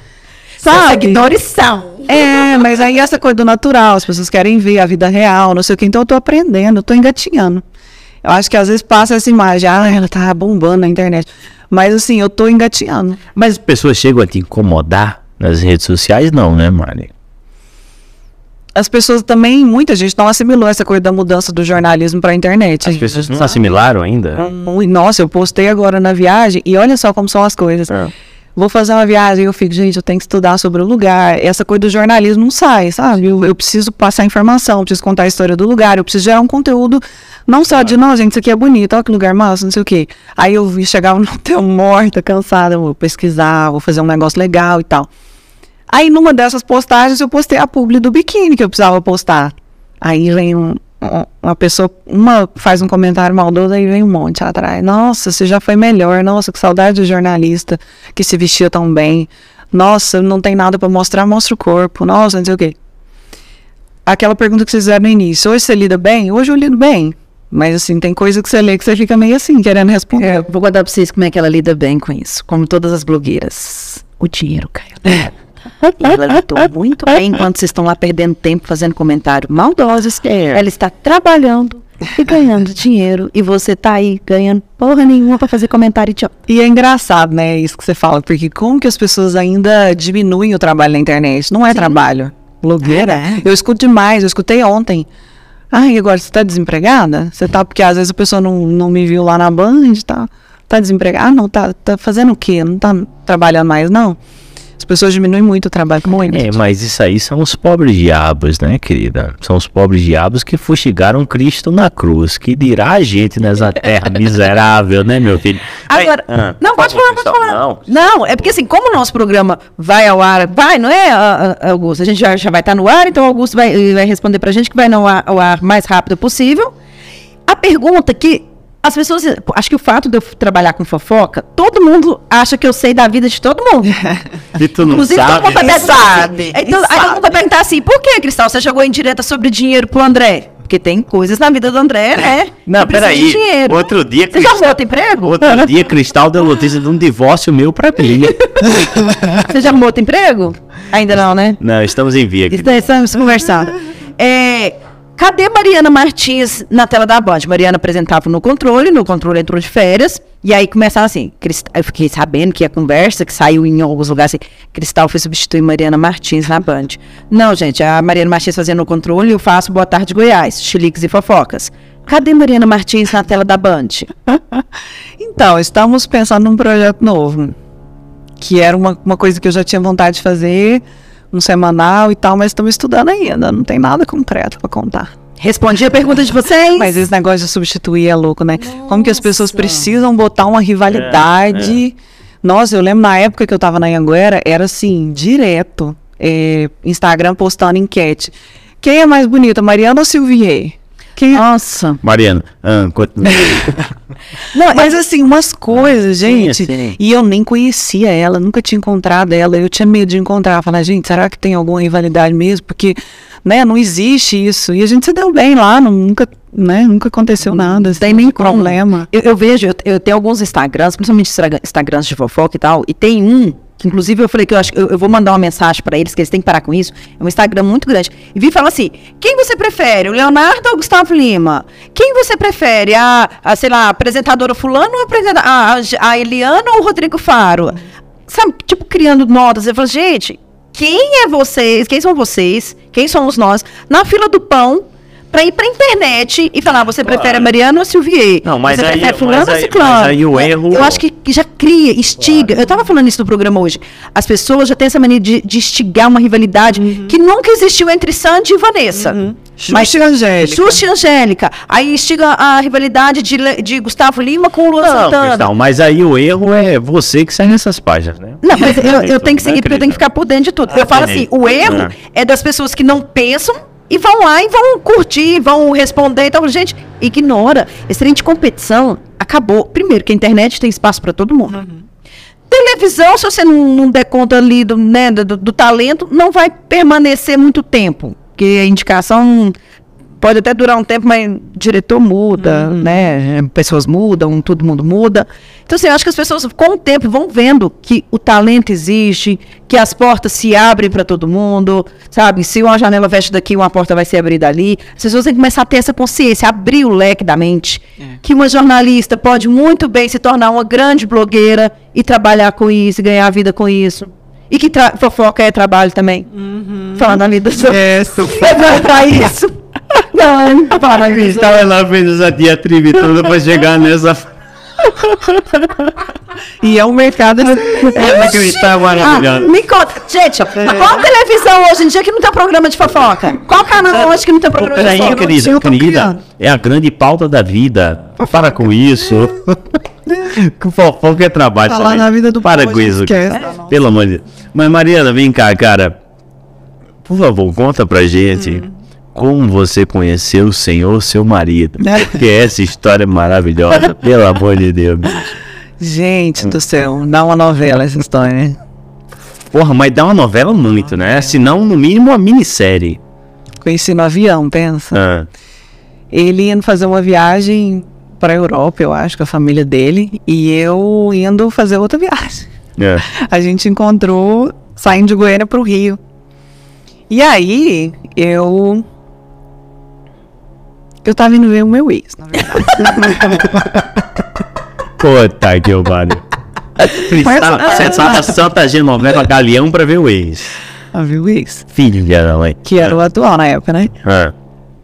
*laughs* Sabe? seguidores são. É, mas aí essa coisa do natural, as pessoas querem ver a vida real, não sei o que, então eu tô aprendendo, eu tô engatinhando. Eu acho que às vezes passa essa imagem, ah, ela tá bombando na internet. Mas assim, eu tô engatinhando. Mas as pessoas chegam a te incomodar nas redes sociais? Não, né, Mari? As pessoas também, muita gente não assimilou essa coisa da mudança do jornalismo pra internet. As pessoas não assimilaram ainda? Nossa, eu postei agora na viagem e olha só como são as coisas. É. Vou fazer uma viagem, eu fico, gente, eu tenho que estudar sobre o lugar. Essa coisa do jornalismo não sai, sabe? Eu, eu preciso passar informação, eu preciso contar a história do lugar, eu preciso gerar um conteúdo, não só de, não, gente, isso aqui é bonito, olha que lugar massa, não sei o quê. Aí eu vi- chegava no hotel *laughs* morta, cansada, vou pesquisar, vou fazer um negócio legal e tal. Aí numa dessas postagens eu postei a publi do biquíni que eu precisava postar. Aí vem um, um- uma pessoa, uma faz um comentário maldoso, aí vem um monte atrás. Nossa, você já foi melhor. Nossa, que saudade do jornalista que se vestia tão bem. Nossa, não tem nada pra mostrar, mostra o corpo. Nossa, não sei o quê. Aquela pergunta que vocês fizeram no início. Hoje você lida bem? Hoje eu lido bem. Mas assim, tem coisa que você lê que você fica meio assim, querendo responder. É, vou contar pra vocês como é que ela lida bem com isso. Como todas as blogueiras. O dinheiro, Caio. E ela lidou muito bem enquanto vocês estão lá perdendo tempo fazendo comentário maldosos. Ela está trabalhando e ganhando dinheiro. E você tá aí ganhando porra nenhuma pra fazer comentário idiota. E é engraçado, né, isso que você fala, porque como que as pessoas ainda diminuem o trabalho na internet? Não é trabalho. Blogueira. É. Eu escuto demais, eu escutei ontem. Ah, e agora você tá desempregada? Você tá, porque às vezes a pessoa não, não me viu lá na Band, tá, tá desempregada? Ah, não, tá, tá fazendo o quê? Não tá trabalhando mais, não? As pessoas diminuem muito o trabalho, muito. É, mas isso aí são os pobres diabos, né, querida? São os pobres diabos que fustigaram Cristo na cruz. Que dirá a gente nessa terra *laughs* miserável, né, meu filho? Agora, ah, não, pode falar, pode falar. Não, Não, é porque assim, como o nosso programa vai ao ar, vai, não é, ah, ah, Augusto? A gente já, já vai estar no ar, então o Augusto vai, vai responder pra gente que vai no ar, ao ar mais rápido possível. A pergunta que as pessoas, acho que o fato de eu trabalhar com fofoca, todo mundo acha que eu sei da vida de todo mundo. *laughs* E tu não Inclusive, todo sabe. mundo vai perguntar. sabe, Então, aí todo mundo vai perguntar assim, por que, Cristal, você jogou em direta sobre dinheiro pro André? Porque tem coisas na vida do André, né? Não, peraí. Outro dia, Você já Cristal, arrumou outro emprego? outro dia, Cristal deu notícia de um divórcio meu pra mim. *laughs* Você já arrumou outro emprego? Ainda não, né? Não, estamos em via. querida. Estamos conversando. É, cadê Mariana Martins na tela da Band? Mariana apresentava no controle, no controle entrou de férias, e aí começava assim, eu fiquei sabendo que a conversa, que saiu em alguns lugares assim, Cristal foi substituir Mariana Martins na Band. Não, gente, a Mariana Martins fazendo no controle, eu faço Boa Tarde Goiás, chiliques e fofocas. Cadê Mariana Martins na tela da Band? *laughs* Então, estamos pensando num projeto novo. Que era uma, uma coisa que eu já tinha vontade de fazer, um semanal e tal, mas estamos estudando ainda. Não tem nada concreto para contar. Respondi a pergunta de vocês. Mas esse negócio de substituir é louco, né? Como que as pessoas precisam botar uma rivalidade. Nossa, eu lembro na época que eu tava na Anguera, era assim, direto. é, Instagram postando enquete. Quem é mais bonita, Mariana ou Silvier? Nossa. Mariana, ah, continua. *laughs* Não, Mas assim, umas coisas, gente. sim. E eu nem conhecia ela, nunca tinha encontrado ela. Eu tinha medo de encontrar. Falar, gente, será que tem alguma rivalidade mesmo? Porque, né, não existe isso. E a gente se deu bem lá, não- nunca, né, nunca aconteceu nada. tem nem problema. Eu, eu vejo, eu, eu tenho alguns Instagrams, principalmente Instagra- Instagrams de fofoca e tal, e tem um, que inclusive eu falei que eu acho que eu, eu vou mandar uma mensagem pra eles, que eles têm que parar com isso. É um Instagram muito grande. E vi falar assim: quem você prefere, o Leonardo ou o Gustavo Lima? Quem você prefere? A, a sei lá, a apresentadora Fulano ou a, a, a, Eliana ou o Rodrigo Faro? Sabe, tipo, criando notas. Eu falo, gente, quem é vocês? Quem são vocês? Quem somos nós? Na fila do pão. Pra ir pra internet e falar, você prefere a Mariana ou a Silvier? Não, mas você aí- prefere fulano ou ciclano? aí o erro- Eu acho que já cria, instiga. Eu tava falando isso no programa hoje. As pessoas já têm essa mania de, de instigar uma rivalidade que nunca existiu entre Sandy e Vanessa. Mas Xuxa e Angélica. Xuxa e Angélica. Aí instiga a rivalidade de, de Gustavo Lima com o Luan Não, Santana. Mas aí o erro é você que sai nessas páginas, né? Não, mas eu, eu tenho que seguir porque eu tenho que ficar por dentro de tudo. eu falo assim, o erro Ah. é das pessoas que não pensam e vão lá e vão curtir, vão responder e tal. Gente, ignora. Esse trem de competição acabou. Primeiro, que a internet tem espaço para todo mundo. Televisão, se você não, não der conta ali do, né, do, do talento, não vai permanecer muito tempo. Porque a indicação pode até durar um tempo, mas diretor muda, né? Pessoas mudam, todo mundo muda. Então, assim, eu acho que as pessoas, com o tempo, vão vendo que o talento existe, que as portas se abrem para todo mundo, sabe? Se uma janela fecha daqui, uma porta vai se abrir dali. As pessoas têm que começar a ter essa consciência, abrir o leque da mente. Que uma jornalista pode muito bem se tornar uma grande blogueira e trabalhar com isso, e ganhar a vida com isso. E que fofoca é trabalho também. Falando na vida. É, É pra isso. Não, para isso. Cristal, ela fez essa diatribe toda pra chegar nessa. E é um mercado. Ela Cristal Ah, maravilhosa. me conta. Gente, qual televisão hoje em dia que não tem programa de fofoca? Qual canal hoje que não tem programa de Peraí, fofoca? querida, tô querida, criando. é a grande pauta da vida. Para com isso. *laughs* que fofoca é trabalho. Falar na vida do Para com a isso. Pelo amor de Deus. Mas, Mariana, vem cá, cara. Por favor, conta pra gente. Como você conheceu o Senhor, seu marido? Porque essa história é maravilhosa, pelo amor de Deus. Gente do céu, dá uma novela essa história? Porra, mas dá uma novela muito, né? Se não, no mínimo, uma minissérie. Conheci no avião, pensa. Ah, Ele indo fazer uma viagem pra Europa, eu acho, com a família dele, e eu indo fazer outra viagem. é. A gente encontrou saindo de Goiânia pro Rio. E aí, eu. Eu tava indo ver o meu ex, na verdade. *laughs* Puta que eu pariu. Você tá a Santa Genoveva Galeão pra ver o ex. a ver o ex. Filho da mãe. Que era o atual na época, né? Ah,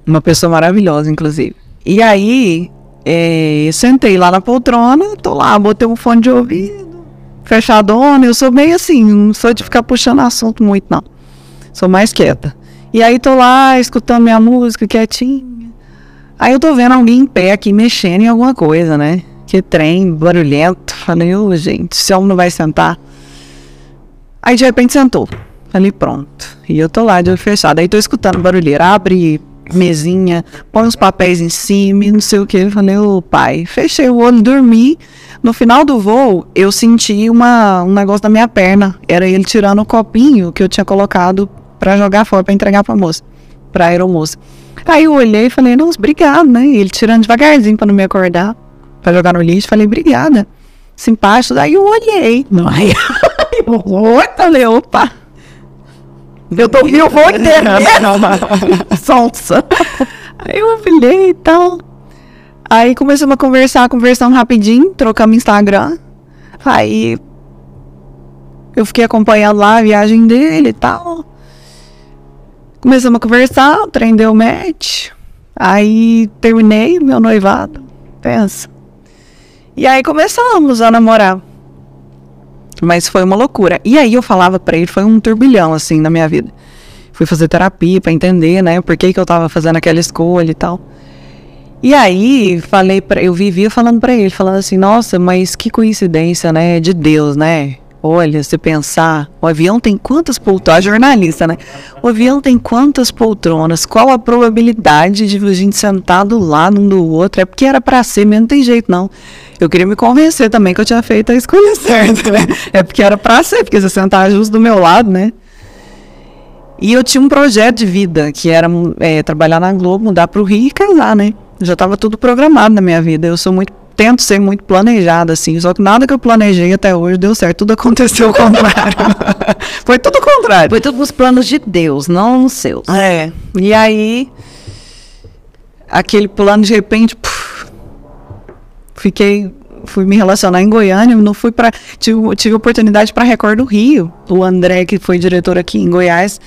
Uma pessoa maravilhosa, inclusive. E aí, é, sentei lá na poltrona, tô lá, botei um fone de ouvido, fechadona. Eu sou meio assim, não sou de ficar puxando assunto muito, não. Sou mais quieta. E aí tô lá, escutando minha música, quietinha. Aí eu tô vendo alguém em pé aqui, mexendo em alguma coisa, né? Que trem, barulhento. Falei, ô gente, esse homem não vai sentar. Aí de repente sentou. Falei, pronto. E eu tô lá de olho fechado. Aí tô escutando barulheira. Abre mesinha, põe uns papéis em cima não sei o que. Falei, ô pai. Fechei o olho, dormi. No final do voo, eu senti uma, um negócio na minha perna. Era ele tirando o copinho que eu tinha colocado pra jogar fora, pra entregar pra moça. Pra aeromoça. Aí eu olhei e falei, nossa, obrigado, né? E ele tirando devagarzinho pra não me acordar. Pra jogar no lixo. Falei, obrigada. Simpático. Daí eu olhei. Não, *laughs* aí eu falei, opa. Eu tô eu vou inteiro. *laughs* *laughs* Sonsa. Aí eu olhei e tal. Aí começamos a conversar, conversando rapidinho, trocamos Instagram. Aí eu fiquei acompanhando lá a viagem dele e tal. Começamos a conversar, o trem deu match. Aí terminei meu noivado. Pensa. E aí começamos a namorar. Mas foi uma loucura. E aí eu falava pra ele, foi um turbilhão, assim, na minha vida. Fui fazer terapia pra entender, né, por que, que eu tava fazendo aquela escolha e tal. E aí, falei para eu vivia falando pra ele, falando assim, nossa, mas que coincidência, né, de Deus, né? Olha, se pensar, o avião tem quantas poltronas, jornalista, né? O avião tem quantas poltronas? Qual a probabilidade de a gente sentar do lado um do outro? É porque era pra ser, mesmo não tem jeito, não. Eu queria me convencer também que eu tinha feito a escolha *laughs* certa, né? É porque era pra ser, porque você sentar justo do meu lado, né? E eu tinha um projeto de vida, que era é, trabalhar na Globo, mudar pro Rio e casar, né? Já estava tudo programado na minha vida. Eu sou muito, tento ser muito planejada, assim. Só que nada que eu planejei até hoje deu certo. Tudo *laughs* aconteceu ao contrário. *laughs* Foi tudo o contrário. Foi tudo nos planos de Deus, não nos seus. É. E aí, aquele plano de repente, puf, fiquei, fui me relacionar em Goiânia, não fui para tive, tive oportunidade para Record do Rio. O André que foi diretor aqui em Goiás,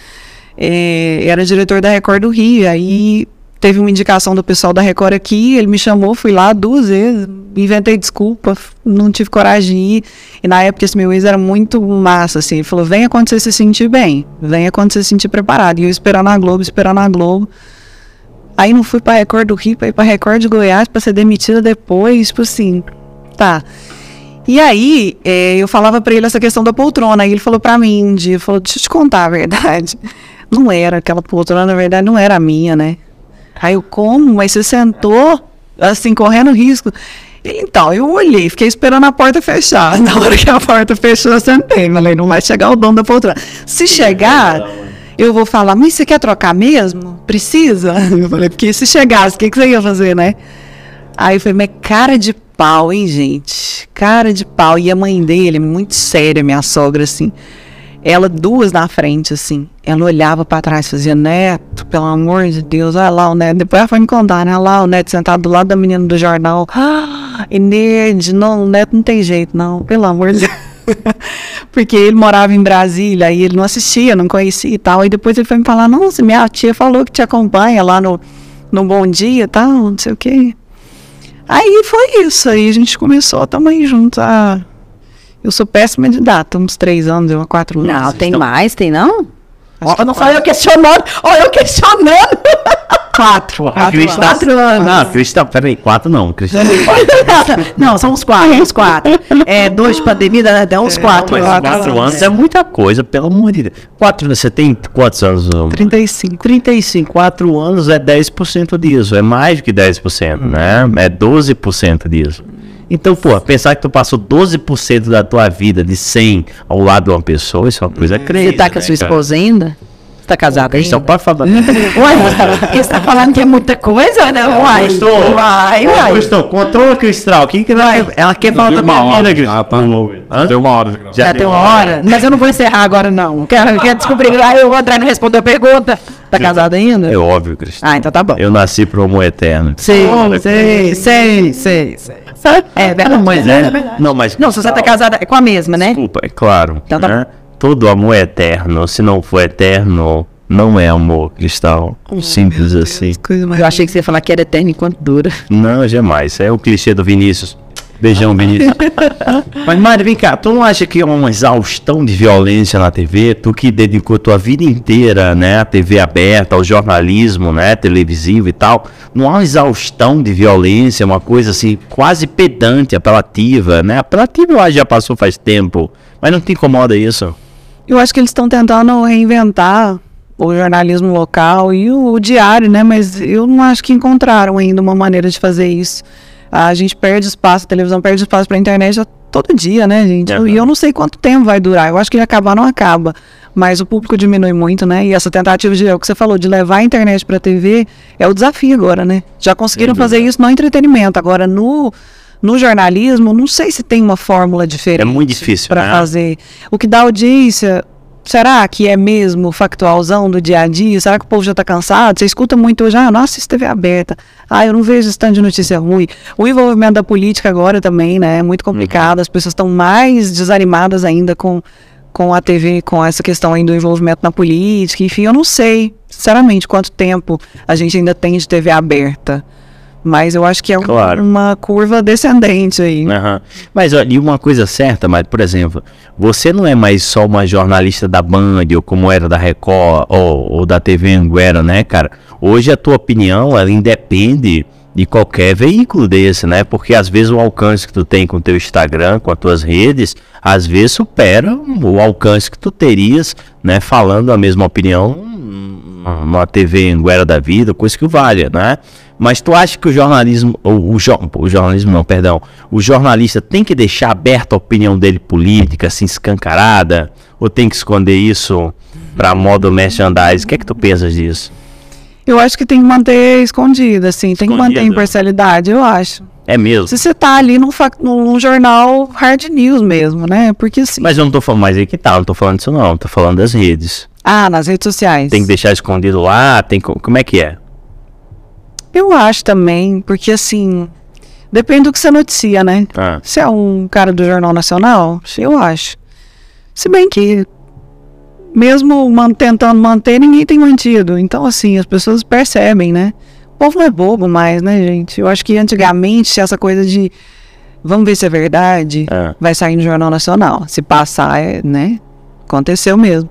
é, era diretor da Record do Rio. Aí teve uma indicação do pessoal da Record aqui, ele me chamou, fui lá duas vezes, inventei desculpa, não tive coragem de ir. E na época esse meu ex era muito massa, assim, ele falou, venha quando você se sentir bem, venha quando você se sentir preparado. E eu esperar na Globo, esperar na Globo. Aí não fui pra Record do Rio, pra ir pra Record de Goiás pra ser demitida depois, tipo assim, tá. E aí, é, eu falava pra ele essa questão da poltrona, aí ele falou pra mim um dia, falou, deixa eu te contar a verdade. *laughs* Não era aquela poltrona, na verdade, não era a minha, né? Aí eu, como? Mas você sentou, assim, correndo risco. Então, eu olhei, fiquei esperando a porta fechar. *laughs* Na hora que a porta fechou, eu sentei. Falei, não vai chegar o dono da poltrona. Se chegar, eu vou falar, mas você quer trocar mesmo? Precisa? *laughs* Eu falei, porque se chegasse, o que, que você ia fazer, né? Aí eu falei, mas cara de pau, hein, gente? Cara de pau. E a mãe dele, muito séria, minha sogra, assim. Ela, duas na frente, assim. Ela olhava pra trás, fazia, Neto, pelo amor de Deus, olha lá o Neto. Depois ela foi me contar, né? Olha lá o Neto sentado do lado da menina do jornal. *gasps* Ah, e não, o Neto não tem jeito, não, pelo amor de Deus. *laughs* Porque ele morava em Brasília e ele não assistia, não conhecia e tal. E depois ele foi me falar, nossa, minha tia falou que te acompanha lá no, no Bom Dia e tal, não sei o quê. Aí foi isso, aí a gente começou, tamo aí juntos. Ah, eu sou péssima de data, uns três anos, eu há quatro anos. Não, tem mais, tem não? Acho que Ó, não só eu questionando, ó, eu questionando. Quatro. Ah, Cristal. Quatro anos. Não, Cristal, peraí, quatro não, Cristal. *laughs* Não, são uns quatro, uns quatro. É, dois de pandemia, dá dá uns quatro. Mas quatro anos é muita coisa, pelo amor de Deus. Quatro, você tem quantos anos? ô? 35. 35, 4 anos é 10% disso, é mais do que 10%, né? É 12% disso. Então, pô, pensar que tu passou 12% da tua vida de 100 ao lado de uma pessoa, isso é uma coisa crazy. Você tá com a né, sua cara? esposa ainda? Você tá casado Então, ainda? pode falar. *laughs* Ué, você tá falando que é muita coisa, né? Uai, Gostou? uai, uai. Gustavo, controla Cristal. Quem que vai? Ela quer falar Deu da uma minha hora. vida, Ah, tá. Hã? Deu uma hora gravação. Já tem uma hora, mas eu não vou encerrar agora, não. Quero, quero descobrir. Aí o André não respondeu a pergunta. Tá casado ainda? É óbvio, Cristal. Ah, então tá bom. Eu nasci pro amor eterno. Sei, sei, sei, sei, sei. É verdade. Mas é. Não, mas. Não, se você tá casada, é com a mesma, né? Desculpa, é claro. Então tá né? Todo amor é eterno. Se não for eterno, não é amor, Cristal. Simples assim. Coisa mais... Eu achei que você ia falar que era eterno enquanto dura. Não, jamais. É o clichê do Vinícius. Beijão, *laughs* Vinícius. Mas, Mário, vem cá. Tu não acha que é uma exaustão de violência na TV? Tu que dedicou tua vida inteira, né, à TV aberta, ao jornalismo, né, televisivo e tal. Não há uma exaustão de violência, uma coisa assim, quase pedante, apelativa, né? Apelativa eu acho já passou faz tempo. Mas não te incomoda isso? Eu acho que eles estão tentando reinventar o jornalismo local e o, o diário, né? Mas eu não acho que encontraram ainda uma maneira de fazer isso. A gente perde espaço, a televisão perde espaço para a internet já todo dia, né, gente? Aham. E eu não sei quanto tempo vai durar. Eu acho que acabar não acaba. Mas o público diminui muito, né? E essa tentativa de, é o que você falou, de levar a internet para a TV é o desafio agora, né? Já conseguiram Sem fazer isso no entretenimento. Agora, no, no jornalismo, não sei se tem uma fórmula diferente É muito difícil, para né? fazer. O que dá audiência, será que é mesmo factualzão do dia a dia? Será que o povo já tá cansado? Você escuta muito hoje, ah, eu não assisto TV aberta. Ah, eu não vejo esse tanto de notícia ruim. O envolvimento da política agora também, né? É muito complicado. As pessoas estão mais desanimadas ainda com, com a TV, com essa questão aí do envolvimento na política. Enfim, eu não sei, sinceramente, quanto tempo a gente ainda tem de TV aberta. Mas eu acho que é um- Claro. uma curva descendente aí. Aham. Mas olha, e uma coisa certa, mas por exemplo, você não é mais só uma jornalista da Band, ou como era da Record, ou, ou da TV Anguera, né, cara? Hoje a tua opinião, ela independe de qualquer veículo desse, né? Porque às vezes o alcance que tu tem com o teu Instagram, com as tuas redes, às vezes supera o alcance que tu terias, né, falando a mesma opinião numa TV Anguera da vida, coisa que o valha, né? Mas tu acha que o jornalismo, ou o, jo- o jornalismo não, perdão, o jornalista tem que deixar aberta a opinião dele política, assim, escancarada, ou tem que esconder isso pra modo merchandise? O que é que tu pensas disso? Eu acho que tem que manter escondida, assim, tem que manter imparcialidade, eu acho. É mesmo? Se você tá ali num, num jornal hard news mesmo, né? Porque assim. Mas eu não tô falando, mas aí que tá, não tô falando disso não, tô falando das redes. Ah, nas redes sociais. Tem que deixar escondido lá, tem co- como é que é? Eu acho também, porque assim. Depende do que você noticia, né? Ah, Se é um cara do Jornal Nacional, eu acho. Se bem que, mesmo man- tentando manter, ninguém tem mantido. Então, assim, as pessoas percebem, né? O povo não é bobo mais, né, gente? Eu acho que antigamente, essa coisa de vamos ver se é verdade, Ah. vai sair no Jornal Nacional. Se passar, é, né? Aconteceu mesmo.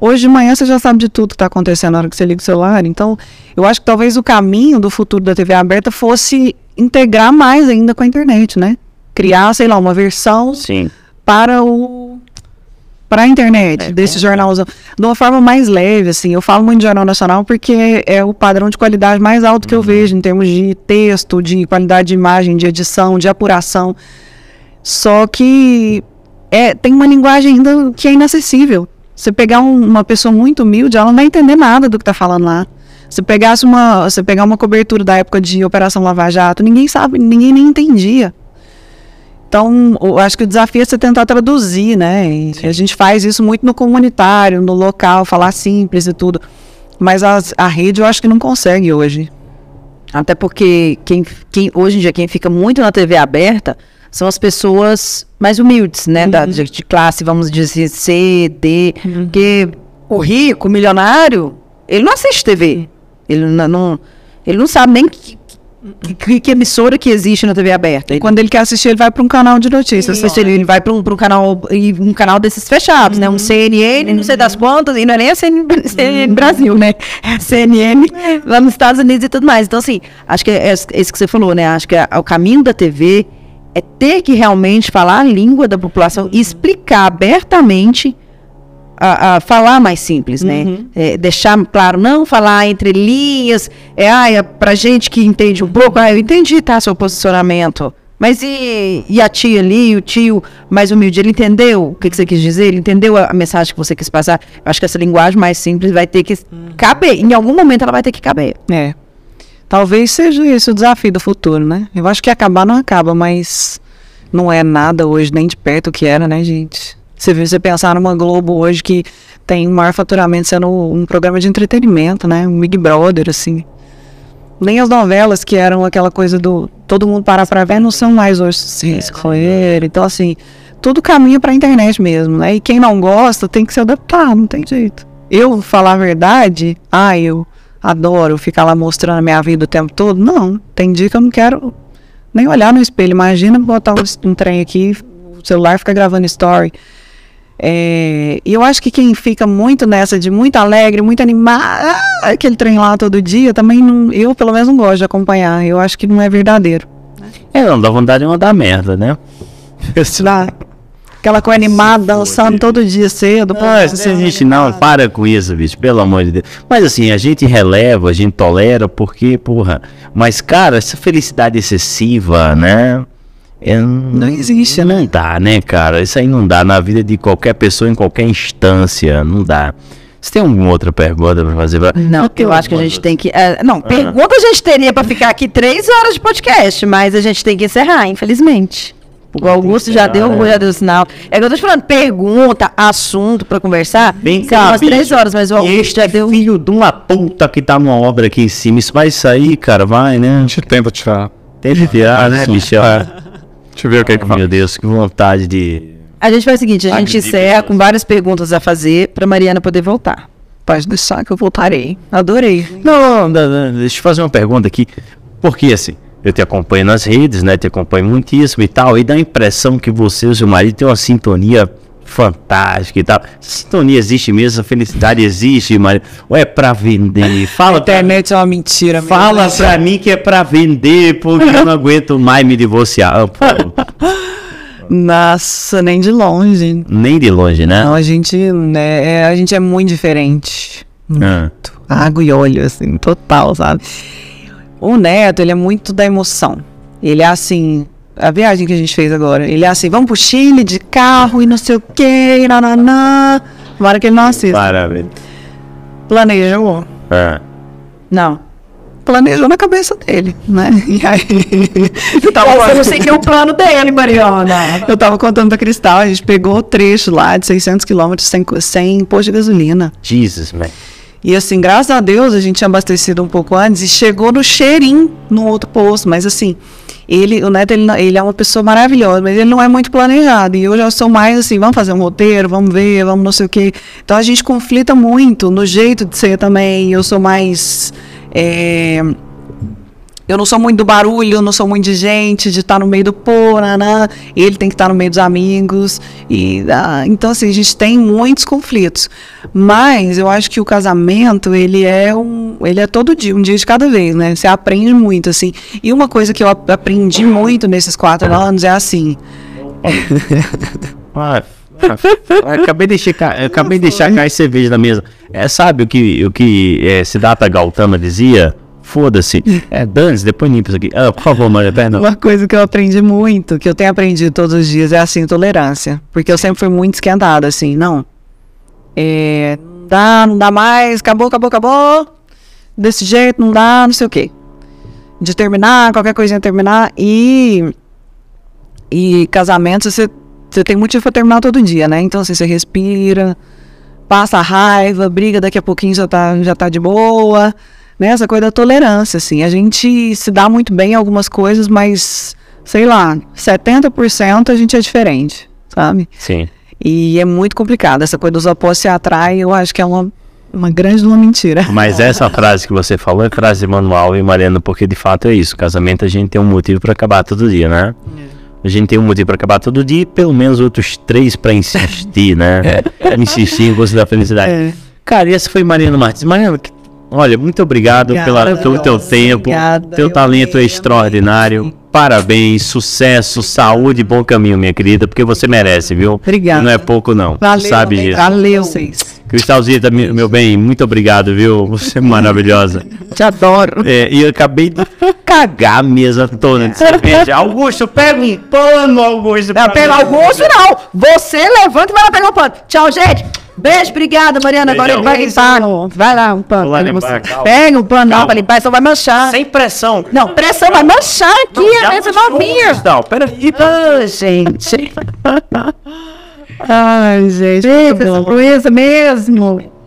Hoje de manhã você já sabe de tudo que está acontecendo na hora que você liga o celular. Então, eu acho que talvez o caminho do futuro da TV aberta fosse integrar mais ainda com a internet, né? Criar, sei lá, uma versão sim. para o para a internet É, desse com- jornalzão de uma forma mais leve assim eu falo muito de jornal nacional porque é o padrão de qualidade mais alto Uhum. que eu vejo em termos de texto de qualidade de imagem de edição de apuração só que é tem uma linguagem ainda que é inacessível você pegar um- uma pessoa muito humilde ela não vai entender nada do que tá falando lá se pegasse uma você pegar uma cobertura da época de Operação Lava Jato ninguém sabe ninguém nem entendia então, eu acho que o desafio é você tentar traduzir, né? E a gente faz isso muito no comunitário, no local, falar simples e tudo. Mas as- a rede eu acho que não consegue hoje. Até porque quem, quem, hoje em dia quem fica muito na TV aberta são as pessoas mais humildes, né? da- de, de classe, vamos dizer, C, D. Porque o rico, o milionário, ele não assiste TV. Ele não, não- ele não sabe nem que, Que, que emissora que existe na TV aberta? Quando ele quer assistir, ele vai para um canal de notícias. Isso, ele, ele vai para um, pra um canal um canal desses fechados, né? Um CNN, não sei das quantas, e não é nem a CNN, CNN *laughs* Brasil, né? É CNN lá nos Estados Unidos e tudo mais. Então, assim, acho que é, é isso que você falou, né? Acho que a- o caminho da TV é ter que realmente falar a língua da população e explicar abertamente a, a falar mais simples, né? É, deixar claro, não falar entre linhas. É, ai, é pra gente que entende um pouco, ah, eu entendi, tá, seu posicionamento. Mas e, e a tia ali, o tio mais humilde, ele entendeu o que, que você quis dizer? Ele entendeu a, a mensagem que você quis passar? Eu acho que essa linguagem mais simples vai ter que caber. Em algum momento ela vai ter que caber. É. Talvez seja esse o desafio do futuro, né? Eu acho que acabar não acaba, mas não é nada hoje, nem de perto o que era, né, gente? Você, vê- você pensar numa Globo hoje que tem o maior faturamento sendo um programa de entretenimento, né? Um Big Brother, assim. Nem as novelas que eram aquela coisa do todo mundo parar pra ver não são mais hoje se escolher. Então, assim, tudo caminha pra internet mesmo, né? E quem não gosta tem que se adaptar, não tem jeito. Eu, falar a verdade, ah, eu adoro ficar lá mostrando a minha vida o tempo todo. Não, tem dia que eu não quero nem olhar no espelho. Imagina botar um, um trem aqui, o celular fica gravando story. É, e eu acho que quem fica muito nessa de muito alegre, muito animado, ah, aquele trem lá todo dia, também não, eu pelo menos não gosto de acompanhar. Eu acho que não é verdadeiro. É, não, dá vontade de mandar merda, né? Lá, aquela coisa animada, dançando todo dia cedo. pô, Ah, se a gente não, para com isso, bicho, pelo amor de Deus. Mas assim, a gente releva, a gente tolera, porque, porra. Mas, cara, essa felicidade excessiva, né? é- Não existe, né? Não dá, né, cara? Isso aí não dá na vida de qualquer pessoa, em qualquer instância, não dá. Você tem alguma outra pergunta pra fazer? Pra... Não, tenho eu acho que a gente tem que. é, não, pergunta a gente teria pra ficar aqui três horas de podcast, mas a gente tem que encerrar, infelizmente. O Augusto já deu, encerrar, é. já deu sinal. É que eu tô te falando, pergunta, assunto pra conversar. Vem cá, umas três bicho. horas, mas o Augusto Este já deu. filho de uma puta que tá numa obra aqui em cima. Isso vai sair, cara, vai, né? A gente tenta tirar. Que tirar, né, Sim. Michel? É. Deixa eu ver o que é que Meu fala. Deus, que vontade de. A gente faz o seguinte, a gente encerra com várias perguntas a fazer pra Mariana poder voltar. Pode deixar que eu voltarei. Adorei. Não, não, não, deixa eu fazer uma pergunta aqui. Porque assim, eu te acompanho nas redes, né? Te acompanho muitíssimo e tal, e dá a impressão que você e o seu marido têm uma sintonia fantástica e tal. Essa sintonia existe mesmo, essa felicidade existe, marido. Ou é pra vender? A Fala pra internet é uma mentira. Fala né? pra mim que é pra vender, porque eu não aguento mais me divorciar. Ah, pô, Nossa, nem de longe. Nem de longe, né? Não, a gente, né, é, a gente é muito diferente. Ah, Água e óleo, assim, total, sabe? O Neto, ele é muito da emoção. Ele é assim, a viagem que a gente fez agora, ele é assim, vamos pro Chile de carro e não sei o que, nananã. Tomara que ele não assista. Parabéns. Planejou. Ah. Não. Planejou na cabeça dele, né? E aí. *laughs* eu, tava, Eu não sei que é o plano dele, Mariana. eu tava contando pra Cristal, a gente pegou o trecho lá de 600 quilômetros sem, sem posto de gasolina. Jesus, man. E assim, graças a Deus, a gente tinha abastecido um pouco antes e chegou no cheirinho no outro posto. Mas assim, ele, o Neto, ele, ele é uma pessoa maravilhosa, mas ele não é muito planejado. E eu já sou mais assim, vamos fazer um roteiro, vamos ver, vamos não sei o quê. Então a gente conflita muito no jeito de ser também. Eu sou mais. é, eu não sou muito do barulho, eu não sou muito de gente, de estar no meio do povo, nanã. ele tem que estar no meio dos amigos. E, ah, então, assim, a gente tem muitos conflitos. Mas eu acho que o casamento, ele é um. Ele é todo dia, um dia de cada vez, né? Você aprende muito, assim. E uma coisa que eu ap- aprendi muito nesses quatro anos é assim. *laughs* Ah, ah, acabei de checar, acabei de deixar cair cerveja na mesa. É, sabe o que, o que é, Siddhartha Gautama dizia? Foda-se. *laughs* É, dane depois limpa isso aqui. Ah, por favor, Maria Perna. Uma coisa que eu aprendi muito, que eu tenho aprendido todos os dias, é assim, tolerância. Porque eu sempre fui muito esquentada, assim, não. É, não dá, não dá mais, acabou, acabou, acabou. Desse jeito, não dá, não sei o quê. De terminar, qualquer coisinha terminar. E. E casamento, você, você tem motivo pra terminar todo dia, né? Então, assim, você respira, passa a raiva, briga, daqui a pouquinho já tá, já tá de boa. Né? Essa coisa da tolerância, assim. A gente se dá muito bem em algumas coisas, mas, sei lá, 70% a gente é diferente, sabe? Sim. E é muito complicado. Essa coisa dos opostos se atraem, eu acho que é uma Uma grande uma mentira. Mas essa frase que você falou é frase manual, e Mariana, porque de fato é isso. Casamento a gente tem um motivo para acabar todo dia, né? A gente tem um motivo para acabar todo dia e pelo menos outros três para insistir, né? *laughs* Insistir em busca da felicidade. É. Cara, e essa foi Mariana Martins. Mariana, que- olha, muito obrigado Obrigada, pelo teu tempo. obrigada, teu eu talento é extraordinário. Parabéns, sucesso, saúde e bom caminho, minha querida, porque você merece, viu? Obrigada. Não é pouco, não. Valeu, Sabe disso. valeu vocês. Cristalzita, meu bem, muito obrigado, viu? Você é maravilhosa. Te adoro. É, e eu acabei de cagar a mesa toda de cerveja. Augusto, pega um pano, Augusto. Não, pega Augusto, não. Você levanta e vai lá pegar um pano. Tchau, gente. Beijo, obrigada, Mariana. Agora Beijão. vai limpar. Vai lá, um pano. Lá Pega limpar, calma. Pega um pano lá Calma. pra limpar, só vai manchar. Sem pressão. Não, pressão vai manchar aqui, Já a mesa mostrou, novinha. Cristal, peraí. Ô, gente. *laughs* Ai, gente. Essa proeza mesmo.